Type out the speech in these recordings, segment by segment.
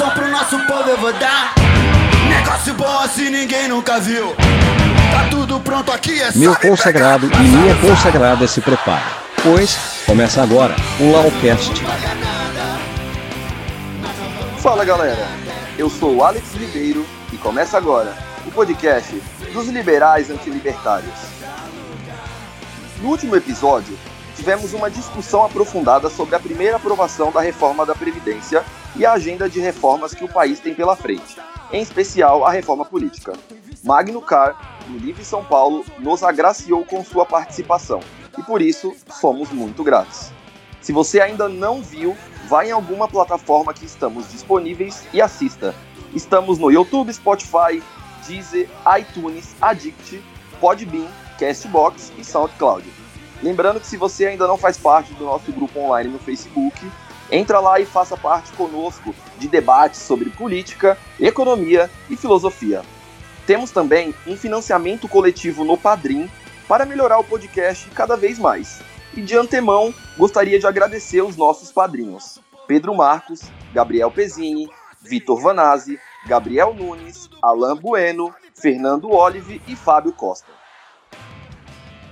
satisfação pro nosso povo eu vou dar. Negócio bom assim ninguém nunca viu. Tá tudo pronto aqui, é Meu consagrado e minha consagrada se prepara, pois começa agora o Lawcast. Fala galera, eu sou o Alex Ribeiro e começa agora o podcast dos liberais antilibertários. No último episódio, tivemos uma discussão aprofundada sobre a primeira aprovação da reforma da Previdência e a agenda de reformas que o país tem pela frente, em especial a reforma política. Magno Car, no Livre São Paulo, nos agraciou com sua participação e por isso somos muito gratos. Se você ainda não viu, vá em alguma plataforma que estamos disponíveis e assista. Estamos no YouTube, Spotify, Deezer, iTunes, Addict, Podbean, Castbox e SoundCloud. Lembrando que se você ainda não faz parte do nosso grupo online no Facebook, entra lá e faça parte conosco de debates sobre política, economia e filosofia. Temos também um financiamento coletivo no Padrim para melhorar o podcast cada vez mais. E de antemão, gostaria de agradecer os nossos padrinhos: Pedro Marcos, Gabriel Pezzini, Vitor Vanazzi, Gabriel Nunes, Alain Bueno, Fernando Olive e Fábio Costa.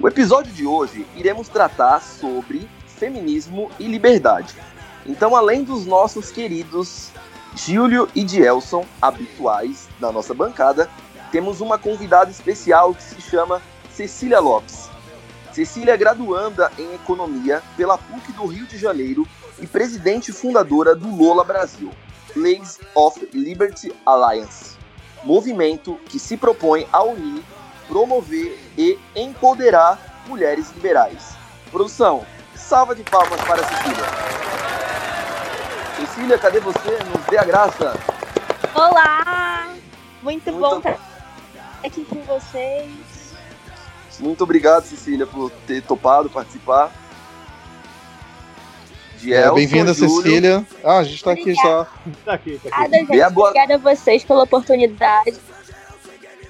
O episódio de hoje iremos tratar sobre feminismo e liberdade. Então, além dos nossos queridos Júlio e Dielson, habituais da nossa bancada, temos uma convidada especial que se chama Cecília Lopes. Cecília é graduanda em Economia pela PUC do Rio de Janeiro e presidente fundadora do Lola Brasil, Leagues of Liberty Alliance, movimento que se propõe a unir, promover e empoderar mulheres liberais. Produção, salva de palmas para Cecília. Cecília, cadê você? Nos dê a graça. Olá! Muito, Muito bom estar aqui com vocês. Muito obrigado, Cecília, por ter topado participar. É, Bem-vinda. Cecília. Ah, a gente tá aqui já. Tá aqui, tá aqui. Obrigada, gente. Boa- Obrigada a vocês pela oportunidade.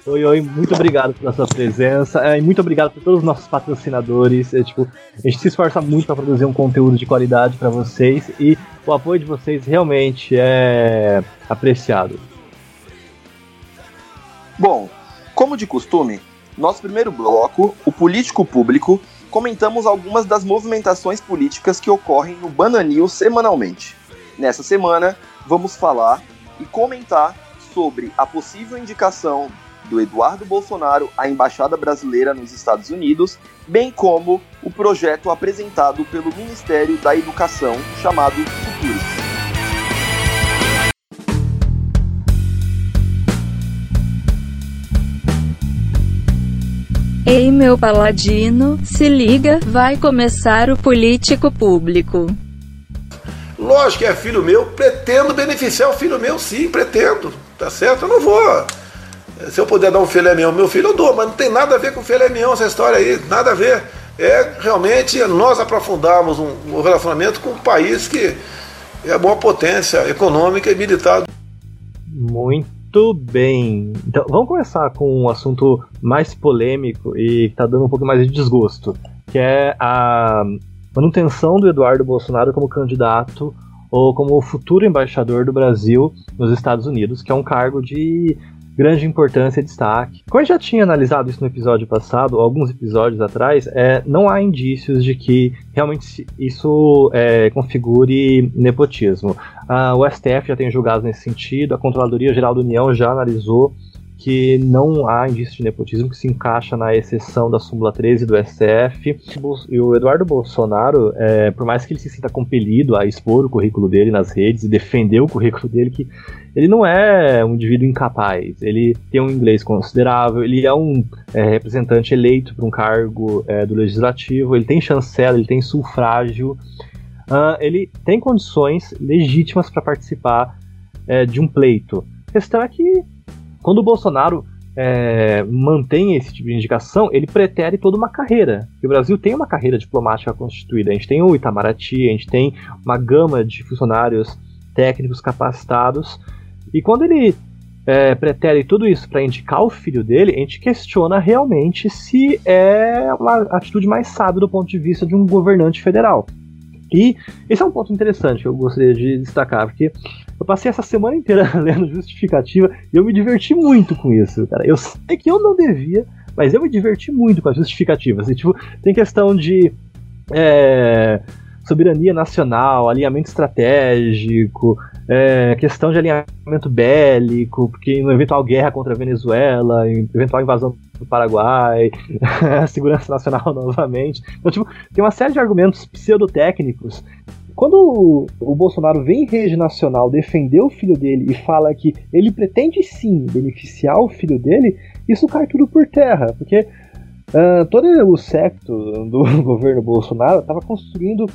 Oi, oi, muito obrigado pela sua presença é, e muito obrigado por todos os nossos patrocinadores. É, tipo, a gente se esforça muito para produzir um conteúdo de qualidade para vocês e o apoio de vocês realmente é apreciado. Bom, como de costume, nosso primeiro bloco, o político público, comentamos algumas das movimentações políticas que ocorrem no Bananil semanalmente. Nessa semana, vamos falar e comentar sobre a possível indicação do Eduardo Bolsonaro à embaixada brasileira nos Estados Unidos, bem como o projeto apresentado pelo Ministério da Educação chamado Futuris. Ei, meu paladino, se liga, vai começar o político público. Lógico que é filho meu, pretendo beneficiar o filho meu, sim, pretendo. Tá certo? Eu não vou. Se eu puder dar um filé mignon ao meu filho, eu dou, mas não tem nada a ver com filé mignon essa história aí, nada a ver. É realmente nós aprofundarmos um, um relacionamento com um país que é uma potência econômica e militar Muito bem. Então, vamos começar com um assunto mais polêmico e que tá dando um pouco mais de desgosto, que é a manutenção do Eduardo Bolsonaro como candidato ou como futuro embaixador do Brasil nos Estados Unidos, que é um cargo de grande importância e destaque. Como gente já tinha analisado isso no episódio passado, alguns episódios atrás, é, não há indícios de que realmente isso é, configure nepotismo. Ah, o STF já tem julgado nesse sentido, a Controladoria Geral da União já analisou que não há indício de nepotismo que se encaixa na exceção da súmula 13 do STF. E o Eduardo Bolsonaro, é, por mais que ele se sinta compelido a expor o currículo dele nas redes e defender o currículo dele, que ele não é um indivíduo incapaz. Ele tem um inglês considerável, ele é um é, representante eleito para um cargo é, do legislativo, ele tem chancela, ele tem sufrágio. Ah, ele tem condições legítimas para participar é, de um pleito. A questão é que quando o Bolsonaro é, mantém esse tipo de indicação, ele pretere toda uma carreira. E o Brasil tem uma carreira diplomática constituída. A gente tem o Itamaraty, a gente tem uma gama de funcionários técnicos capacitados. E quando ele é, pretere tudo isso para indicar o filho dele, a gente questiona realmente se é uma atitude mais sábia do ponto de vista de um governante federal. E esse é um ponto interessante que eu gostaria de destacar, porque eu passei essa semana inteira lendo justificativa e eu me diverti muito com isso, cara. Eu sei que eu não devia, mas eu me diverti muito com as justificativas. E, tipo, tem questão de. É, soberania nacional, alinhamento estratégico, é, questão de alinhamento bélico, porque no eventual guerra contra a Venezuela, eventual invasão do Paraguai, segurança nacional novamente. Então, tipo, tem uma série de argumentos pseudotécnicos. Quando o, Bolsonaro vem em rede nacional defender o filho dele e fala que ele pretende sim beneficiar o filho dele, isso cai tudo por terra, porque uh, todo o secto do governo Bolsonaro estava construindo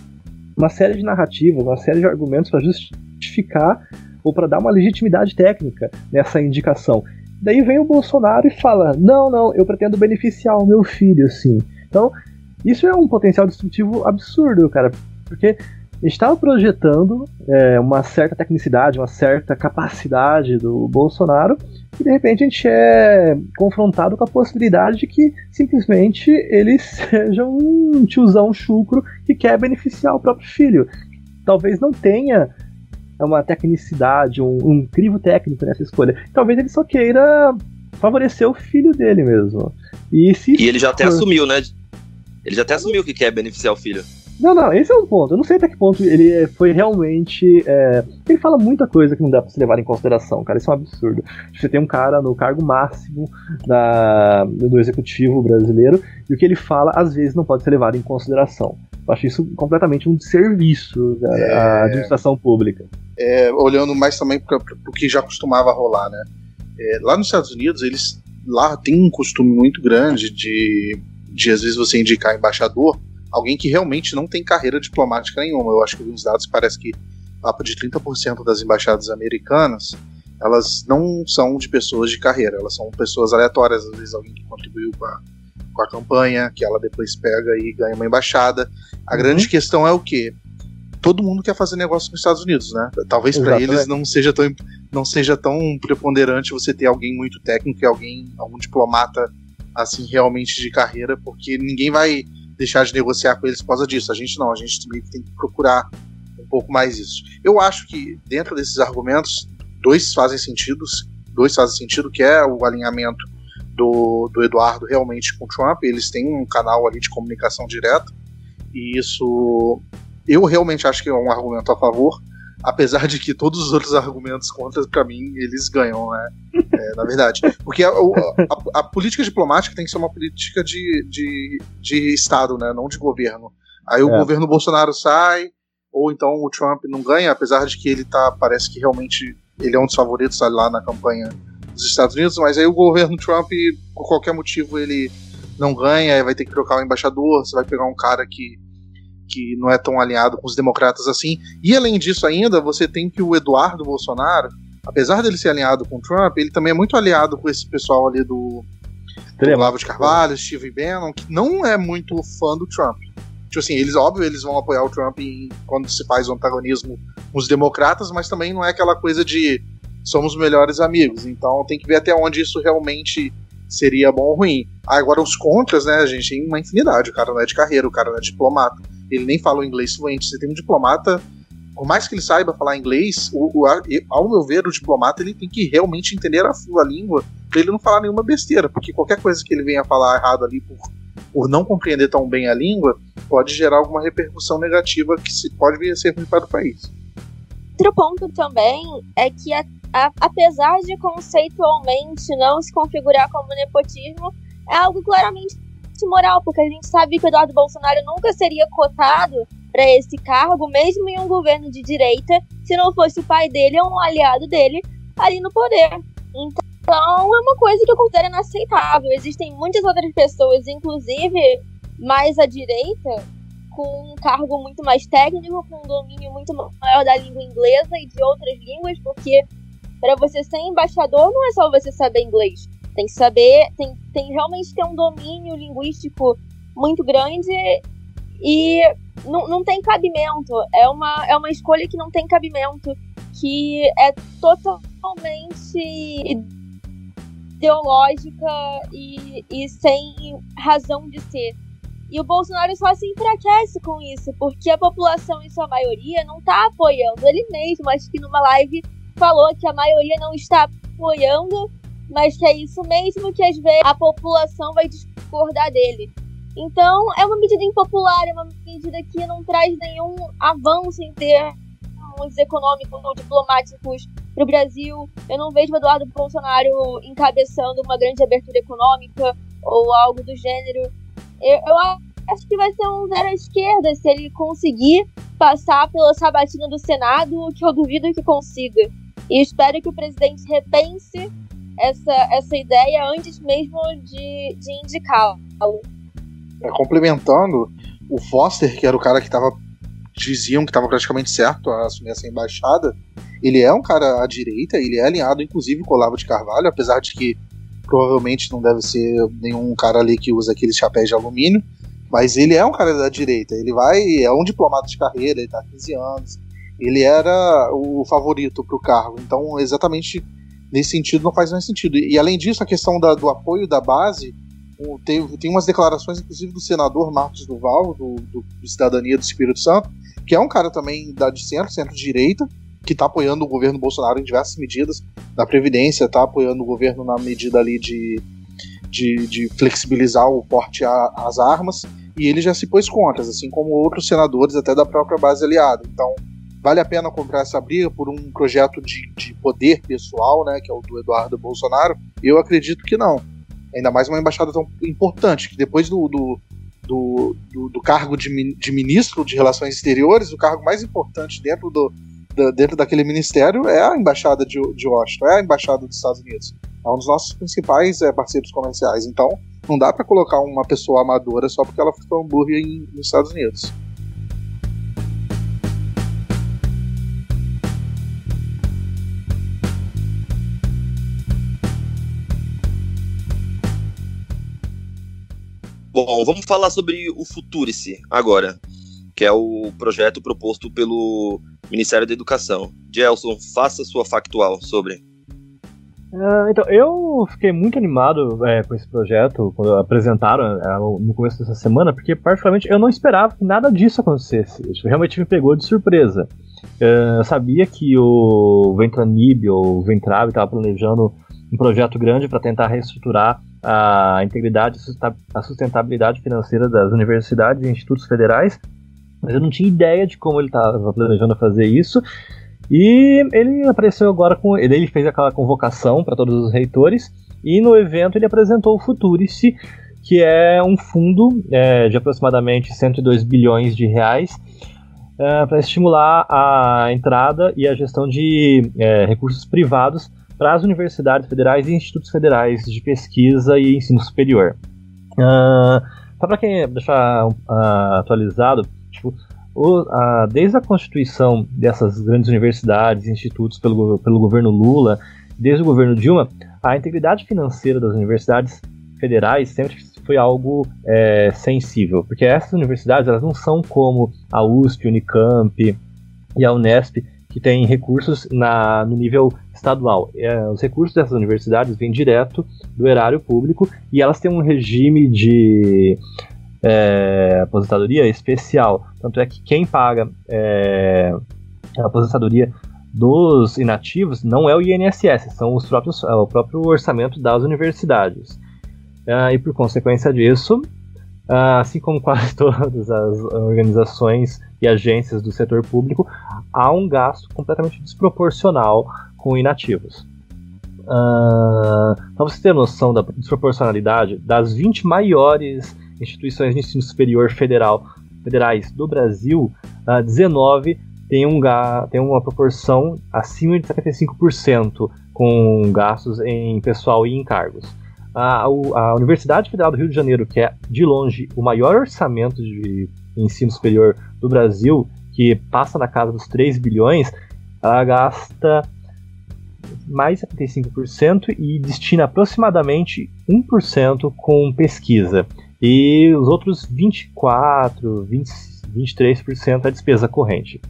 uma série de narrativas, uma série de argumentos para justificar ou para dar uma legitimidade técnica nessa indicação. Daí vem o Bolsonaro e fala: não, não, eu pretendo beneficiar o meu filho, sim. Então, isso é um potencial destrutivo absurdo, cara, porque gente estava projetando é, uma certa tecnicidade, uma certa capacidade do Bolsonaro, e de repente a gente é confrontado com a possibilidade de que simplesmente ele seja um tiozão chucro que quer beneficiar o próprio filho. Talvez não tenha uma tecnicidade, um, um crivo técnico nessa escolha. Talvez ele só queira favorecer o filho dele mesmo. E, se e ele já até assumiu, né? Ele já até assumiu que quer beneficiar o filho. Não, não, esse é um ponto. Eu não sei até que ponto ele foi realmente. É... Ele fala muita coisa que não dá pra se levar em consideração, cara. Isso é um absurdo. Você tem um cara no cargo máximo da... do executivo brasileiro e o que ele fala às vezes não pode ser levado em consideração. Eu acho isso completamente um desserviço é... à administração pública. É, olhando mais também para o que já costumava rolar, né? É, lá nos Estados Unidos, eles lá tem um costume muito grande de, de às vezes você indicar embaixador alguém que realmente não tem carreira diplomática nenhuma. Eu acho que uns dados parece que papo de 30% das embaixadas americanas elas não são de pessoas de carreira, elas são pessoas aleatórias, às vezes alguém que contribuiu com a, com a campanha, que ela depois pega e ganha uma embaixada. A uhum. grande questão é o que todo mundo quer fazer negócio nos Estados Unidos, né? Talvez para eles não seja tão não seja tão preponderante você ter alguém muito técnico e alguém algum diplomata assim realmente de carreira, porque ninguém vai deixar de negociar com eles por causa disso. A gente não, a gente também tem que procurar um pouco mais isso. Eu acho que dentro desses argumentos, dois fazem sentido, dois fazem sentido, que é o alinhamento do, do Eduardo realmente com o Trump. Eles têm um canal ali de comunicação direta, e isso eu realmente acho que é um argumento a favor apesar de que todos os outros argumentos contra, para mim, eles ganham, né? É, na verdade. Porque a, a, a, política diplomática tem que ser uma política de, de, de Estado, né? Não de governo. Aí o é. governo Bolsonaro sai, ou então o Trump não ganha, apesar de que ele tá, parece que realmente ele é um dos favoritos lá na campanha dos Estados Unidos, mas aí o governo Trump, por qualquer motivo, ele não ganha, aí vai ter que trocar o embaixador, você vai pegar um cara que que não é tão alinhado com os democratas assim. E além disso ainda, você tem que o Eduardo Bolsonaro, apesar dele ser alinhado com o Trump, ele também é muito aliado com esse pessoal ali do, do Olavo de Carvalho, Steve Bannon, que não é muito fã do Trump. Tipo assim, eles, óbvio, eles vão apoiar o Trump em, quando se faz o antagonismo com os democratas, mas também não é aquela coisa de somos melhores amigos. Então tem que ver até onde isso realmente seria bom ou ruim. Agora, os contras, né, a gente tem uma infinidade. O cara não é de carreira, o cara não é diplomata ele nem fala inglês fluente. Você tem um diplomata, por mais que ele saiba falar inglês, o, o, ao meu ver, o diplomata ele tem que realmente entender a, língua para ele não falar nenhuma besteira, porque qualquer coisa que ele venha falar errado ali por, por não compreender tão bem a língua pode gerar alguma repercussão negativa que se, pode vir a ser ruim para o país. Outro ponto também é que, a, a, apesar de conceitualmente não se configurar como nepotismo, é algo claramente moral, porque a gente sabe que o Eduardo Bolsonaro nunca seria cotado para esse cargo, mesmo em um governo de direita, se não fosse o pai dele ou um aliado dele ali no poder. Então é uma coisa que eu considero inaceitável. Existem muitas outras pessoas, inclusive mais à direita, com um cargo muito mais técnico, com um domínio muito maior da língua inglesa e de outras línguas, porque para você ser embaixador não é só você saber inglês. Tem que saber, tem, tem realmente ter um domínio linguístico muito grande e não, não tem cabimento. É uma, é uma escolha que não tem cabimento, que é totalmente ideológica e, e sem razão de ser. E o Bolsonaro só se enfraquece com isso, porque a população, em sua maioria, não está apoiando ele mesmo. Acho que numa live falou que a maioria não está apoiando, mas que é isso mesmo que às vezes a população vai discordar dele. Então, é uma medida impopular, é uma medida que não traz nenhum avanço em termos econômicos ou diplomáticos para o Brasil. Eu não vejo o Eduardo Bolsonaro encabeçando uma grande abertura econômica ou algo do gênero. Eu, eu acho que vai ser um zero à esquerda se ele conseguir passar pela sabatina do Senado, que eu duvido que consiga. E espero que o presidente repense essa, essa ideia antes mesmo de, de indicá-lo. É, complementando, o Foster, que era o cara que estava diziam que estava praticamente certo a assumir essa embaixada, ele é um cara à direita, ele é alinhado inclusive com o Olavo de Carvalho, apesar de que provavelmente não deve ser nenhum cara ali que usa aqueles chapéus de alumínio, mas ele é um cara da direita, ele vai, é um diplomata de carreira, ele tá há 15 anos, ele era o favorito para o cargo, então exatamente nesse sentido não faz mais sentido. E além disso, a questão da, do apoio da base, tem, tem umas declarações, inclusive, do senador Marcos Duval, do, do, do Cidadania do Espírito Santo, que é um cara também da, de centro, centro-direita, que está apoiando o governo Bolsonaro em diversas medidas, na Previdência, está apoiando o governo na medida ali de, de, de flexibilizar o porte às armas, e ele já se pôs contras, assim como outros senadores até da própria base aliada. Então, vale a pena comprar essa briga por um projeto de, de poder pessoal, né, que é o do Eduardo Bolsonaro? Eu acredito que não. Ainda mais uma embaixada tão importante, que depois do, do, do, do, do cargo de, de ministro de Relações Exteriores, o cargo mais importante dentro do, dentro daquele ministério é a embaixada de, de Washington, é a embaixada dos Estados Unidos. É um dos nossos principais é, parceiros comerciais. Então, não dá para colocar uma pessoa amadora só porque ela foi hambúrguer nos Estados Unidos. Bom, vamos falar sobre o Futurice agora, que é o projeto proposto pelo Ministério da Educação. Gelson, faça sua factual sobre. Uh, então, eu fiquei muito animado é, com esse projeto quando apresentaram é, no começo dessa semana, porque particularmente eu não esperava que nada disso acontecesse. Isso realmente me pegou de surpresa. Uh, eu sabia que o Ventranib ou o Ventrave estava planejando um projeto grande para tentar reestruturar a integridade a sustentabilidade financeira das universidades e institutos federais, mas eu não tinha ideia de como ele estava planejando fazer isso. E ele apareceu agora com. Ele fez aquela convocação para todos os reitores, e no evento ele apresentou o Futurice, que é um fundo é, de aproximadamente 102 bilhões de reais é, para estimular a entrada e a gestão de é, recursos privados para as universidades federais e institutos federais de pesquisa e ensino superior. Uh, só para quem deixar uh, atualizado, tipo, o, uh, desde a constituição dessas grandes universidades e institutos pelo, pelo governo Lula, desde o governo Dilma, a integridade financeira das universidades federais sempre foi algo é, sensível, porque essas universidades elas não são como a USP, Unicamp e a Unesp, que têm recursos na, no nível estadual. É, os recursos dessas universidades vêm direto do erário público e elas têm um regime de é, aposentadoria especial. Tanto é que quem paga é, a aposentadoria dos inativos não é o INSS, são os próprios, é o próprio orçamento das universidades. É, e por consequência disso, assim como quase todas as organizações e agências do setor público, há um gasto completamente desproporcional com inativos. Uh, para você ter noção da desproporcionalidade, das 20 maiores instituições de ensino superior federal, federais do Brasil, uh, 19 tem, um, tem uma proporção acima de 75% com gastos em pessoal e encargos. A, a Universidade Federal do Rio de Janeiro, que é de longe o maior orçamento de ensino superior do Brasil, que passa na casa dos 3 bilhões, ela gasta mais 75% e destina aproximadamente 1% com pesquisa. E os outros 24, 20, 23% é despesa corrente.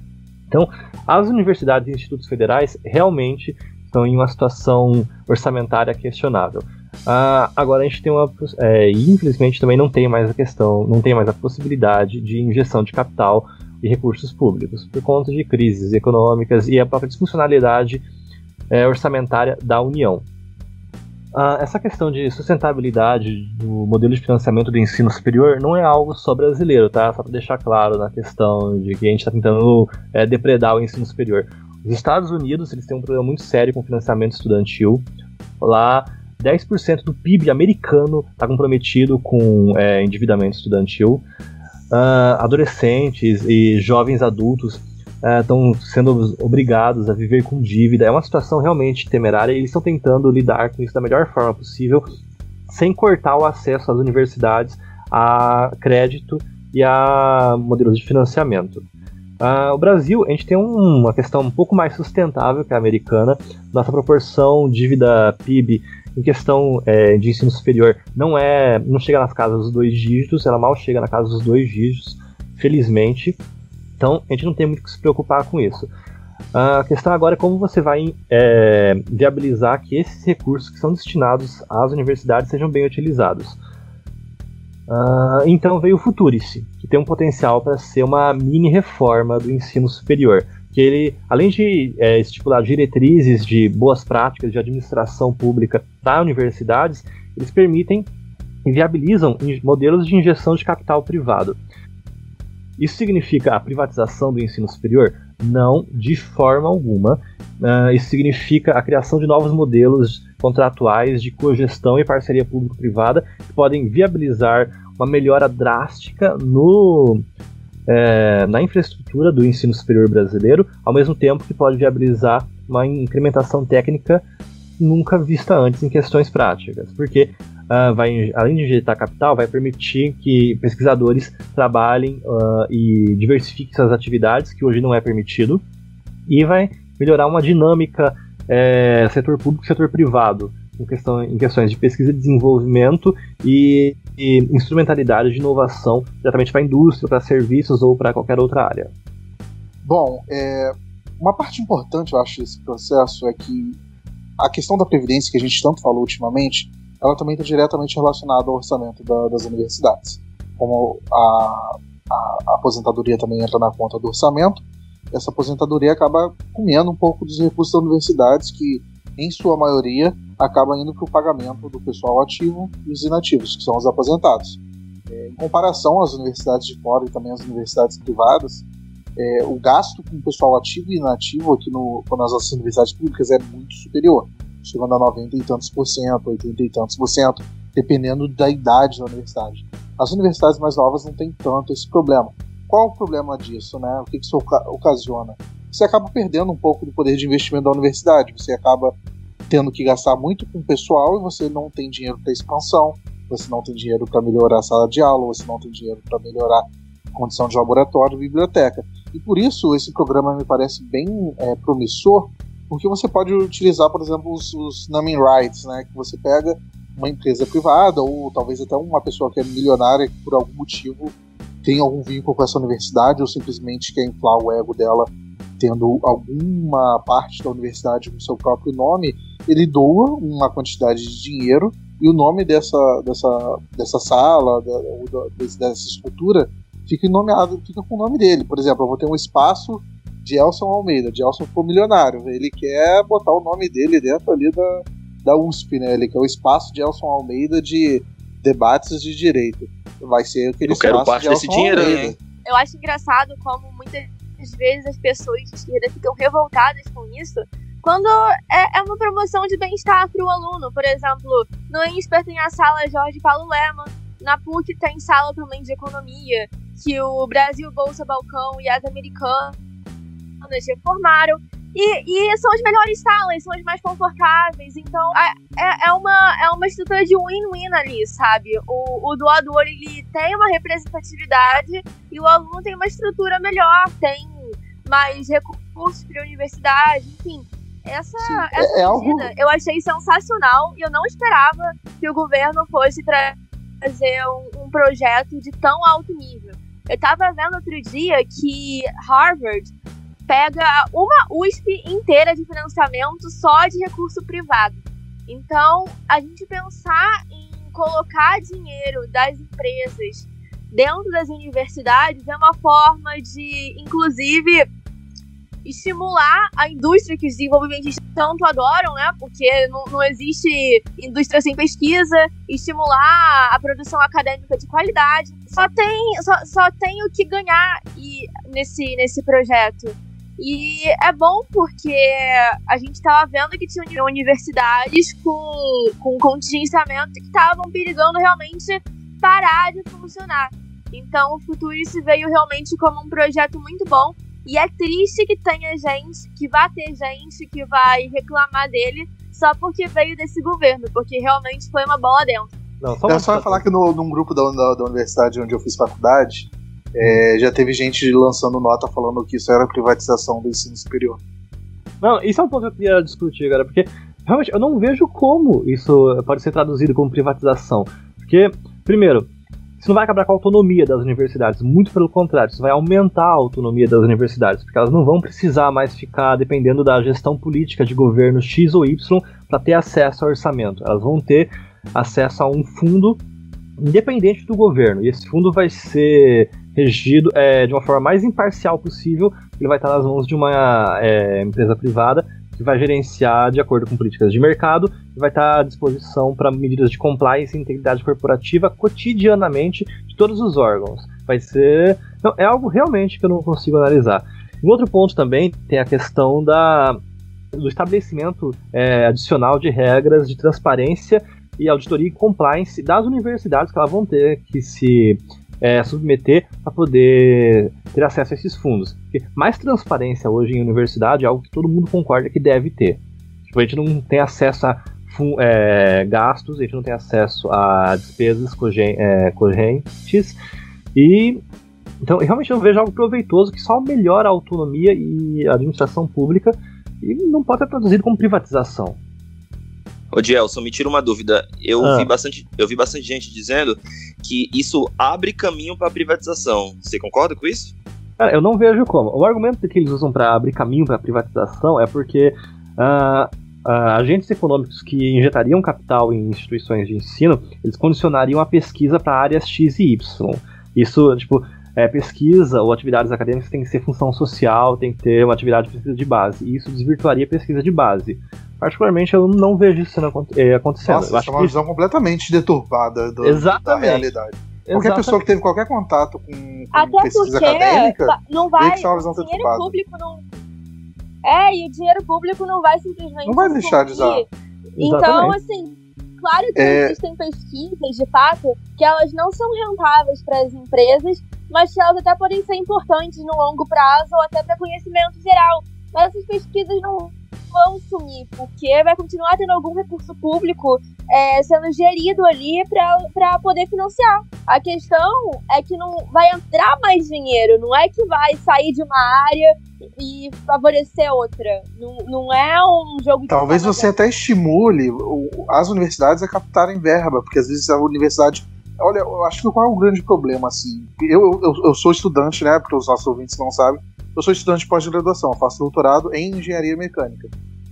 Então, as universidades e institutos federais realmente estão em uma situação orçamentária questionável. Ah, agora a gente tem uma. É, infelizmente também não tem mais a questão, não tem mais a possibilidade de injeção de capital e recursos públicos, por conta de crises econômicas e a própria disfuncionalidade é, orçamentária da União. Ah, essa questão de sustentabilidade do modelo de financiamento do ensino superior não é algo só brasileiro, tá? Só para deixar claro na questão de que a gente está tentando é, depredar o ensino superior. Os Estados Unidos eles têm um problema muito sério com financiamento estudantil. Lá, 10% do PIB americano está comprometido com é, endividamento estudantil. Uh, adolescentes e jovens adultos estão é, sendo obrigados a viver com dívida. É uma situação realmente temerária e eles estão tentando lidar com isso da melhor forma possível, sem cortar o acesso às universidades a crédito e a modelos de financiamento. Uh, o Brasil, a gente tem um, uma questão um pouco mais sustentável que a americana. Nossa proporção dívida PIB em questão é, de ensino superior não é, não chega nas casas dos dois dígitos, ela mal chega na casa dos dois dígitos, felizmente. Então a gente não tem muito que se preocupar com isso. A questão agora é como você vai é, viabilizar que esses recursos que são destinados às universidades sejam bem utilizados. Uh, então veio o Futurice, que tem um potencial para ser uma mini reforma do ensino superior. Que ele, além de é, estipular diretrizes de boas práticas de administração pública para universidades, eles permitem e viabilizam modelos de injeção de capital privado. Isso significa a privatização do ensino superior? Não, de forma alguma. Uh, isso significa a criação de novos modelos contratuais de cogestão e parceria público-privada que podem viabilizar uma melhora drástica no, é, na infraestrutura do ensino superior brasileiro, ao mesmo tempo que pode viabilizar uma incrementação técnica nunca vista antes em questões práticas, porque uh, vai, além de injetar capital, vai permitir que pesquisadores trabalhem uh, e diversifiquem suas atividades, que hoje não é permitido, e vai melhorar uma dinâmica é, setor público e setor privado, em, questão, em questões de pesquisa e desenvolvimento e, e instrumentalidade de inovação diretamente para a indústria, para serviços ou para qualquer outra área. Bom, é, uma parte importante, eu acho, desse processo é que a questão da previdência que a gente tanto falou ultimamente, ela também está diretamente relacionada ao orçamento da, das universidades. Como a, a, a, aposentadoria também entra na conta do orçamento, essa aposentadoria acaba comendo um pouco dos recursos das universidades, que, em sua maioria, acaba indo para o pagamento do pessoal ativo e os inativos, que são os aposentados. É, em comparação às universidades de fora e também às universidades privadas, é, o gasto com o pessoal ativo e inativo aqui no, nas nossas universidades públicas é muito superior, chegando a 90 e tantos por cento, 80 e tantos por cento, dependendo da idade da universidade. As universidades mais novas não têm tanto esse problema. Qual o problema disso, né? O que isso ocasiona? Você acaba perdendo um pouco do poder de investimento da universidade, você acaba tendo que gastar muito com o pessoal e você não tem dinheiro para expansão, você não tem dinheiro para melhorar a sala de aula, você não tem dinheiro para melhorar a condição de laboratório, biblioteca. E por isso esse programa me parece bem é, promissor, porque você pode utilizar, por exemplo, os, os naming rights, né, que você pega uma empresa privada ou talvez até uma pessoa que é milionária que por algum motivo tem algum vínculo com essa universidade ou simplesmente quer inflar o ego dela tendo alguma parte da universidade com seu próprio nome, ele doa uma quantidade de dinheiro e o nome dessa, dessa, dessa sala, da, dessa escultura, fica nomeado, fica com o nome dele. Por exemplo, eu vou ter um espaço de Elson Almeida. De Elson ficou milionário. Ele quer botar o nome dele dentro ali da, da USP, né? Ele quer o espaço de Elson Almeida de debates de direito. Vai ser aquele eu quero parte de desse dinheiro, hein? Eu acho engraçado como muitas vezes as pessoas de esquerda ficam revoltadas com isso, quando é, é uma promoção de bem-estar para o aluno. Por exemplo, no INSPER tem a sala Jorge Paulo Lema, na PUC tem sala também de economia, que o Brasil Bolsa Balcão e as americanas reformaram. E, e, são as melhores salas, são as mais confortáveis. Então, é, é, uma, é uma estrutura de win-win ali, sabe? O, o doador, ele tem uma representatividade e o aluno tem uma estrutura melhor, tem mais recursos para a universidade, enfim. Essa, Sim, essa é, medida algo... eu achei sensacional e eu não esperava que o governo fosse trazer um, um projeto de tão alto nível. Eu estava vendo outro dia que Harvard pega uma USP inteira de financiamento só de recurso privado. Então, a gente pensar em colocar dinheiro das empresas dentro das universidades é uma forma de, inclusive, estimular a indústria que os desenvolvimentistas tanto adoram, né? Porque não, não existe indústria sem pesquisa, estimular a produção acadêmica de qualidade. Só tem, só, só tem o que ganhar e, nesse, nesse projeto. E é bom porque a gente estava vendo que tinha universidades com, com contingenciamento que estavam perigando realmente parar de funcionar. Então o Futurice veio realmente como um projeto muito bom. E é triste que tenha gente, que vá ter gente que vai reclamar dele só porque veio desse governo, porque realmente foi uma bola dentro. Não, só, só falar que no, num grupo da, da, da universidade onde eu fiz faculdade, é, já teve gente lançando nota falando que isso era privatização do ensino superior. Não, isso é um ponto que eu queria discutir agora, porque realmente eu não vejo como isso pode ser traduzido como privatização. Porque, primeiro, isso não vai acabar com a autonomia das universidades, muito pelo contrário, isso vai aumentar a autonomia das universidades, porque elas não vão precisar mais ficar dependendo da gestão política de governo X ou Y para ter acesso ao orçamento. Elas vão ter acesso a um fundo independente do governo, e esse fundo vai ser regido é, de uma forma mais imparcial possível. Ele vai estar nas mãos de uma é, empresa privada que vai gerenciar de acordo com políticas de mercado e vai estar à disposição para medidas de compliance e integridade corporativa cotidianamente de todos os órgãos. Vai ser. Então, é algo realmente que eu não consigo analisar. Um outro ponto também tem a questão da, do estabelecimento é, adicional de regras de transparência e auditoria e compliance das universidades que elas vão ter que se é, submeter para poder ter acesso a esses fundos. Porque mais transparência hoje em universidade é algo que todo mundo concorda que deve ter. Tipo, a gente não tem acesso a é, gastos, a gente não tem acesso a despesas é, correntes e então realmente eu vejo algo proveitoso que só melhora a autonomia e a administração pública e não pode ser traduzido como privatização. Ô, Gelson, me tira uma dúvida. Eu, ah. vi bastante, eu vi bastante gente dizendo que isso abre caminho para privatização. Você concorda com isso? Cara, eu não vejo como. O argumento que eles usam para abrir caminho para privatização é porque uh, uh, agentes econômicos que injetariam capital em instituições de ensino, eles condicionariam a pesquisa para áreas X e Y. Isso, tipo, é, pesquisa ou atividades acadêmicas tem que ser função social, tem que ter uma atividade de pesquisa de base. E isso desvirtuaria a pesquisa de base. Particularmente, eu não vejo isso é, acontecendo. Nossa, isso é uma que... visão completamente deturpada do, da realidade. Qualquer Exatamente. pessoa que teve qualquer contato com, com Até pesquisa porque acadêmica, não vai, que o dinheiro público não... É, e o dinheiro público não vai simplesmente... Não vai deixar de usar. Então, assim, claro que é... existem pesquisas, de fato, que elas não são rentáveis para as empresas, mas que elas até podem ser importantes no longo prazo ou até para conhecimento geral. Mas essas pesquisas não vão sumir, porque vai continuar tendo algum recurso público é, sendo gerido ali para poder financiar. A questão é que não vai entrar mais dinheiro, não é que vai sair de uma área e favorecer outra. Não, não é um jogo Talvez você até estimule as universidades a captarem verba, porque às vezes a universidade Olha, eu acho que qual é o grande problema, assim? Eu, eu, eu sou estudante, né? Porque os nossos ouvintes não sabem. Eu sou estudante de pós-graduação, faço doutorado em engenharia mecânica.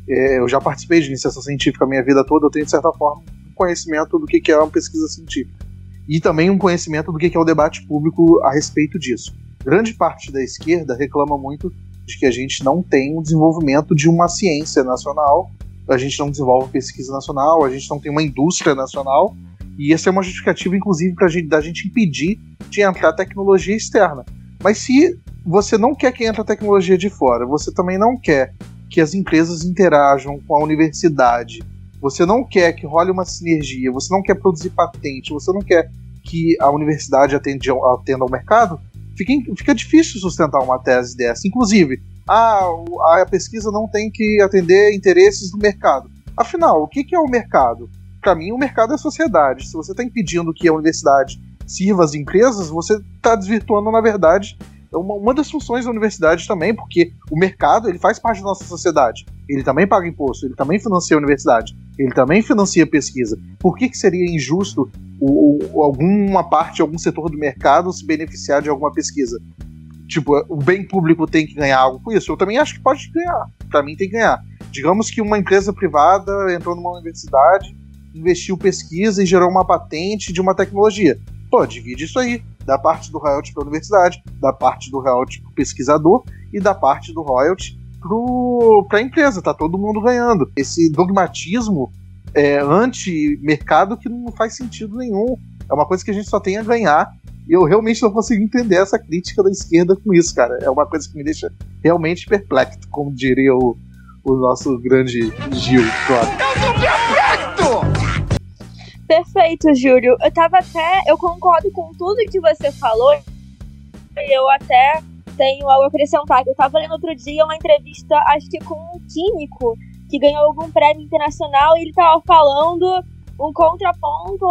É, eu já participei de iniciação científica a minha vida toda, eu tenho, de certa forma, um conhecimento do que é uma pesquisa científica. E também um conhecimento do que é o debate público a respeito disso. Grande parte da esquerda reclama muito de que a gente não tem um desenvolvimento de uma ciência nacional, a gente não desenvolve pesquisa nacional, a gente não tem uma indústria nacional, e essa é uma justificativa, inclusive, para da gente impedir de entrar tecnologia externa. Mas se você não quer que entre a tecnologia de fora, você também não quer que as empresas interajam com a universidade, você não quer que role uma sinergia, você não quer produzir patente, você não quer que a universidade atenda, ao mercado, fica, fica difícil sustentar uma tese dessa. Inclusive, a pesquisa não tem que atender interesses do mercado. Afinal, o que é o mercado? Para mim, o mercado é a sociedade. Se você está impedindo que a universidade sirva as empresas, você está desvirtuando, na verdade, uma, uma das funções da universidade também, porque o mercado ele faz parte da nossa sociedade. Ele também paga imposto, ele também financia a universidade, ele também financia pesquisa. Por que, que seria injusto o, o, alguma parte, algum setor do mercado se beneficiar de alguma pesquisa? Tipo, o bem público tem que ganhar algo com isso? Eu também acho que pode ganhar. Para mim, tem que ganhar. Digamos que uma empresa privada entrou numa universidade, investiu pesquisa e gerou uma patente de uma tecnologia. Pô, divide isso aí. Da parte do royalty para a universidade, da parte do royalty para o pesquisador e da parte do royalty para a empresa. Tá todo mundo ganhando. Esse dogmatismo é, anti-mercado que não faz sentido nenhum. É uma coisa que a gente só tem a ganhar. E eu realmente não consigo entender essa crítica da esquerda com isso, cara. É uma coisa que me deixa realmente perplexo, como diria o, o nosso grande Gil. Perfeito, Júlio. Eu tava até. Eu concordo com tudo que você falou. Eu até tenho algo a acrescentar. Eu tava lendo outro dia uma entrevista, acho que com um químico que ganhou algum prêmio internacional e ele tava falando um contraponto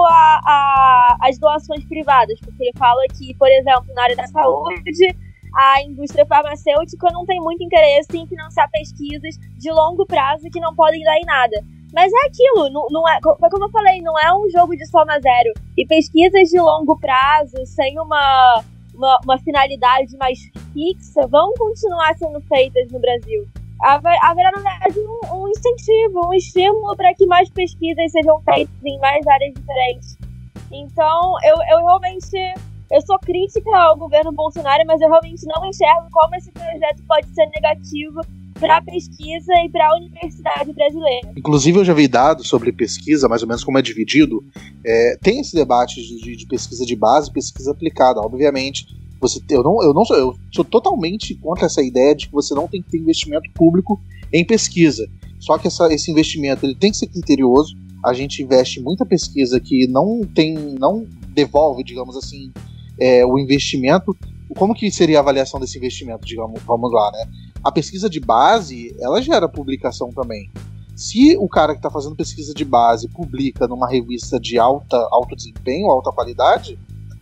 às doações privadas, porque ele fala que, por exemplo, na área da saúde, a indústria farmacêutica não tem muito interesse em financiar pesquisas de longo prazo que não podem dar em nada. Mas é aquilo, não, não é, como eu falei, não é um jogo de soma zero. E pesquisas de longo prazo, sem uma, uma, uma finalidade mais fixa, vão continuar sendo feitas no Brasil haverá, na verdade, um, um incentivo, um estímulo para que mais pesquisas sejam feitas em mais áreas diferentes. Então, eu, eu realmente. Eu sou crítica ao governo Bolsonaro, mas eu realmente não enxergo como esse projeto pode ser negativo para a pesquisa e para a universidade brasileira. Inclusive, eu já vi dados sobre pesquisa, mais ou menos como é dividido. É, tem esse debate de, de pesquisa de base e pesquisa aplicada. Obviamente, você, eu, não, eu não sou, eu sou totalmente contra essa ideia de que você não tem que ter investimento público em pesquisa. Só que essa, esse investimento ele tem que ser criterioso. A gente investe muita pesquisa que não tem, não devolve, digamos assim, é, o investimento. Como que seria a avaliação desse investimento, digamos, vamos lá, né? A pesquisa de base, ela gera publicação também. Se o cara que está fazendo pesquisa de base publica numa revista de alta, alto desempenho, alta qualidade,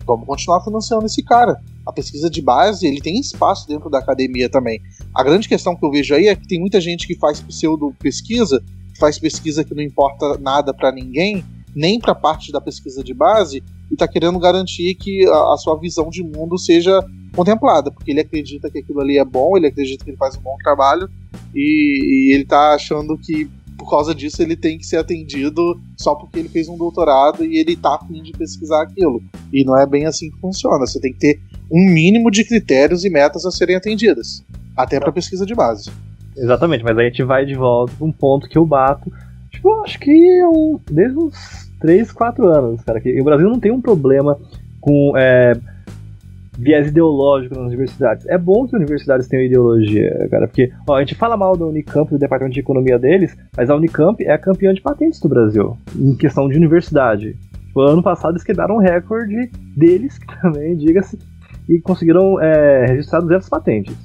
vamos continuar financiando esse cara a pesquisa de base ele tem espaço dentro da academia também. A grande questão que eu vejo aí é que tem muita gente que faz pseudo pesquisa, faz pesquisa que não importa nada para ninguém, nem para parte da pesquisa de base, e está querendo garantir que a, a, sua visão de mundo seja contemplada, porque ele acredita que aquilo ali é bom, ele acredita que ele faz um bom trabalho, e, e ele está achando que por causa disso ele tem que ser atendido só porque ele fez um doutorado e ele tá afim de pesquisar aquilo. E não é bem assim que funciona. Você tem que ter um mínimo de critérios e metas a serem atendidas, até para pesquisa de base. Exatamente, mas aí a gente vai de volta para um ponto que eu bato, tipo, acho que é um, desde uns 3, 4 anos, cara, que o Brasil não tem um problema com é, viés ideológico nas universidades. É bom que universidades tenham ideologia, cara, porque ó, a gente fala mal da Unicamp, do departamento de economia deles, mas a Unicamp é a campeã de patentes do Brasil, em questão de universidade. Tipo, ano passado eles quebraram um recorde deles, que também, diga-se, e conseguiram é, registrar 200 patentes.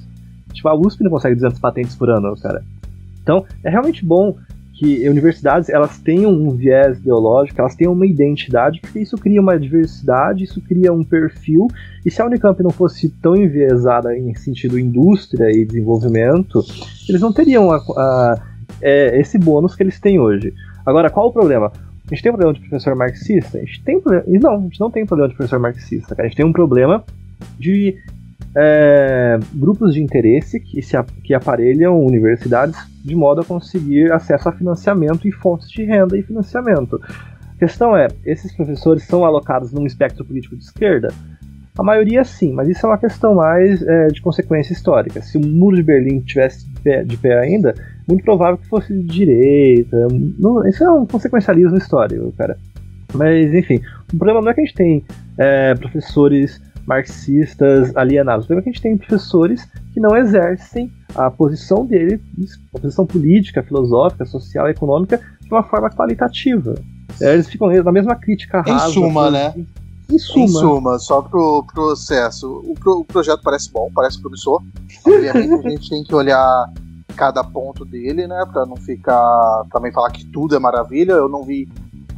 Tipo, a USP não consegue 200 patentes por ano, cara. Então, é realmente bom que universidades elas tenham um viés ideológico, elas tenham uma identidade, porque isso cria uma diversidade, isso cria um perfil, e se a Unicamp não fosse tão enviesada em sentido indústria e desenvolvimento, eles não teriam a, a, é, esse bônus que eles têm hoje. Agora, qual o problema? A gente tem um problema de professor marxista? A gente tem problema. Não, a gente não tem um problema de professor marxista. A gente tem um problema de é, grupos de interesse que, se, que aparelham universidades de modo a conseguir acesso a financiamento e fontes de renda e financiamento. A questão é, esses professores são alocados num espectro político de esquerda? A maioria sim, mas isso é uma questão mais é, de consequência histórica. Se o muro de Berlim tivesse de pé, de pé ainda, muito provável que fosse de direita. Não, isso é um consequencialismo histórico, cara. Mas, enfim, o problema não é que a gente tem é, professores marxistas alienados. O problema é que a gente tem professores que não exercem a posição deles, a posição política, filosófica, social econômica, de uma forma qualitativa. É, eles ficam na mesma crítica rasa. Em suma, né? Em suma. Em suma, só pro processo. O, pro, o projeto parece bom, parece promissor. Obviamente a gente tem que olhar cada ponto dele, né? Pra não ficar. também falar que tudo é maravilha. Eu não vi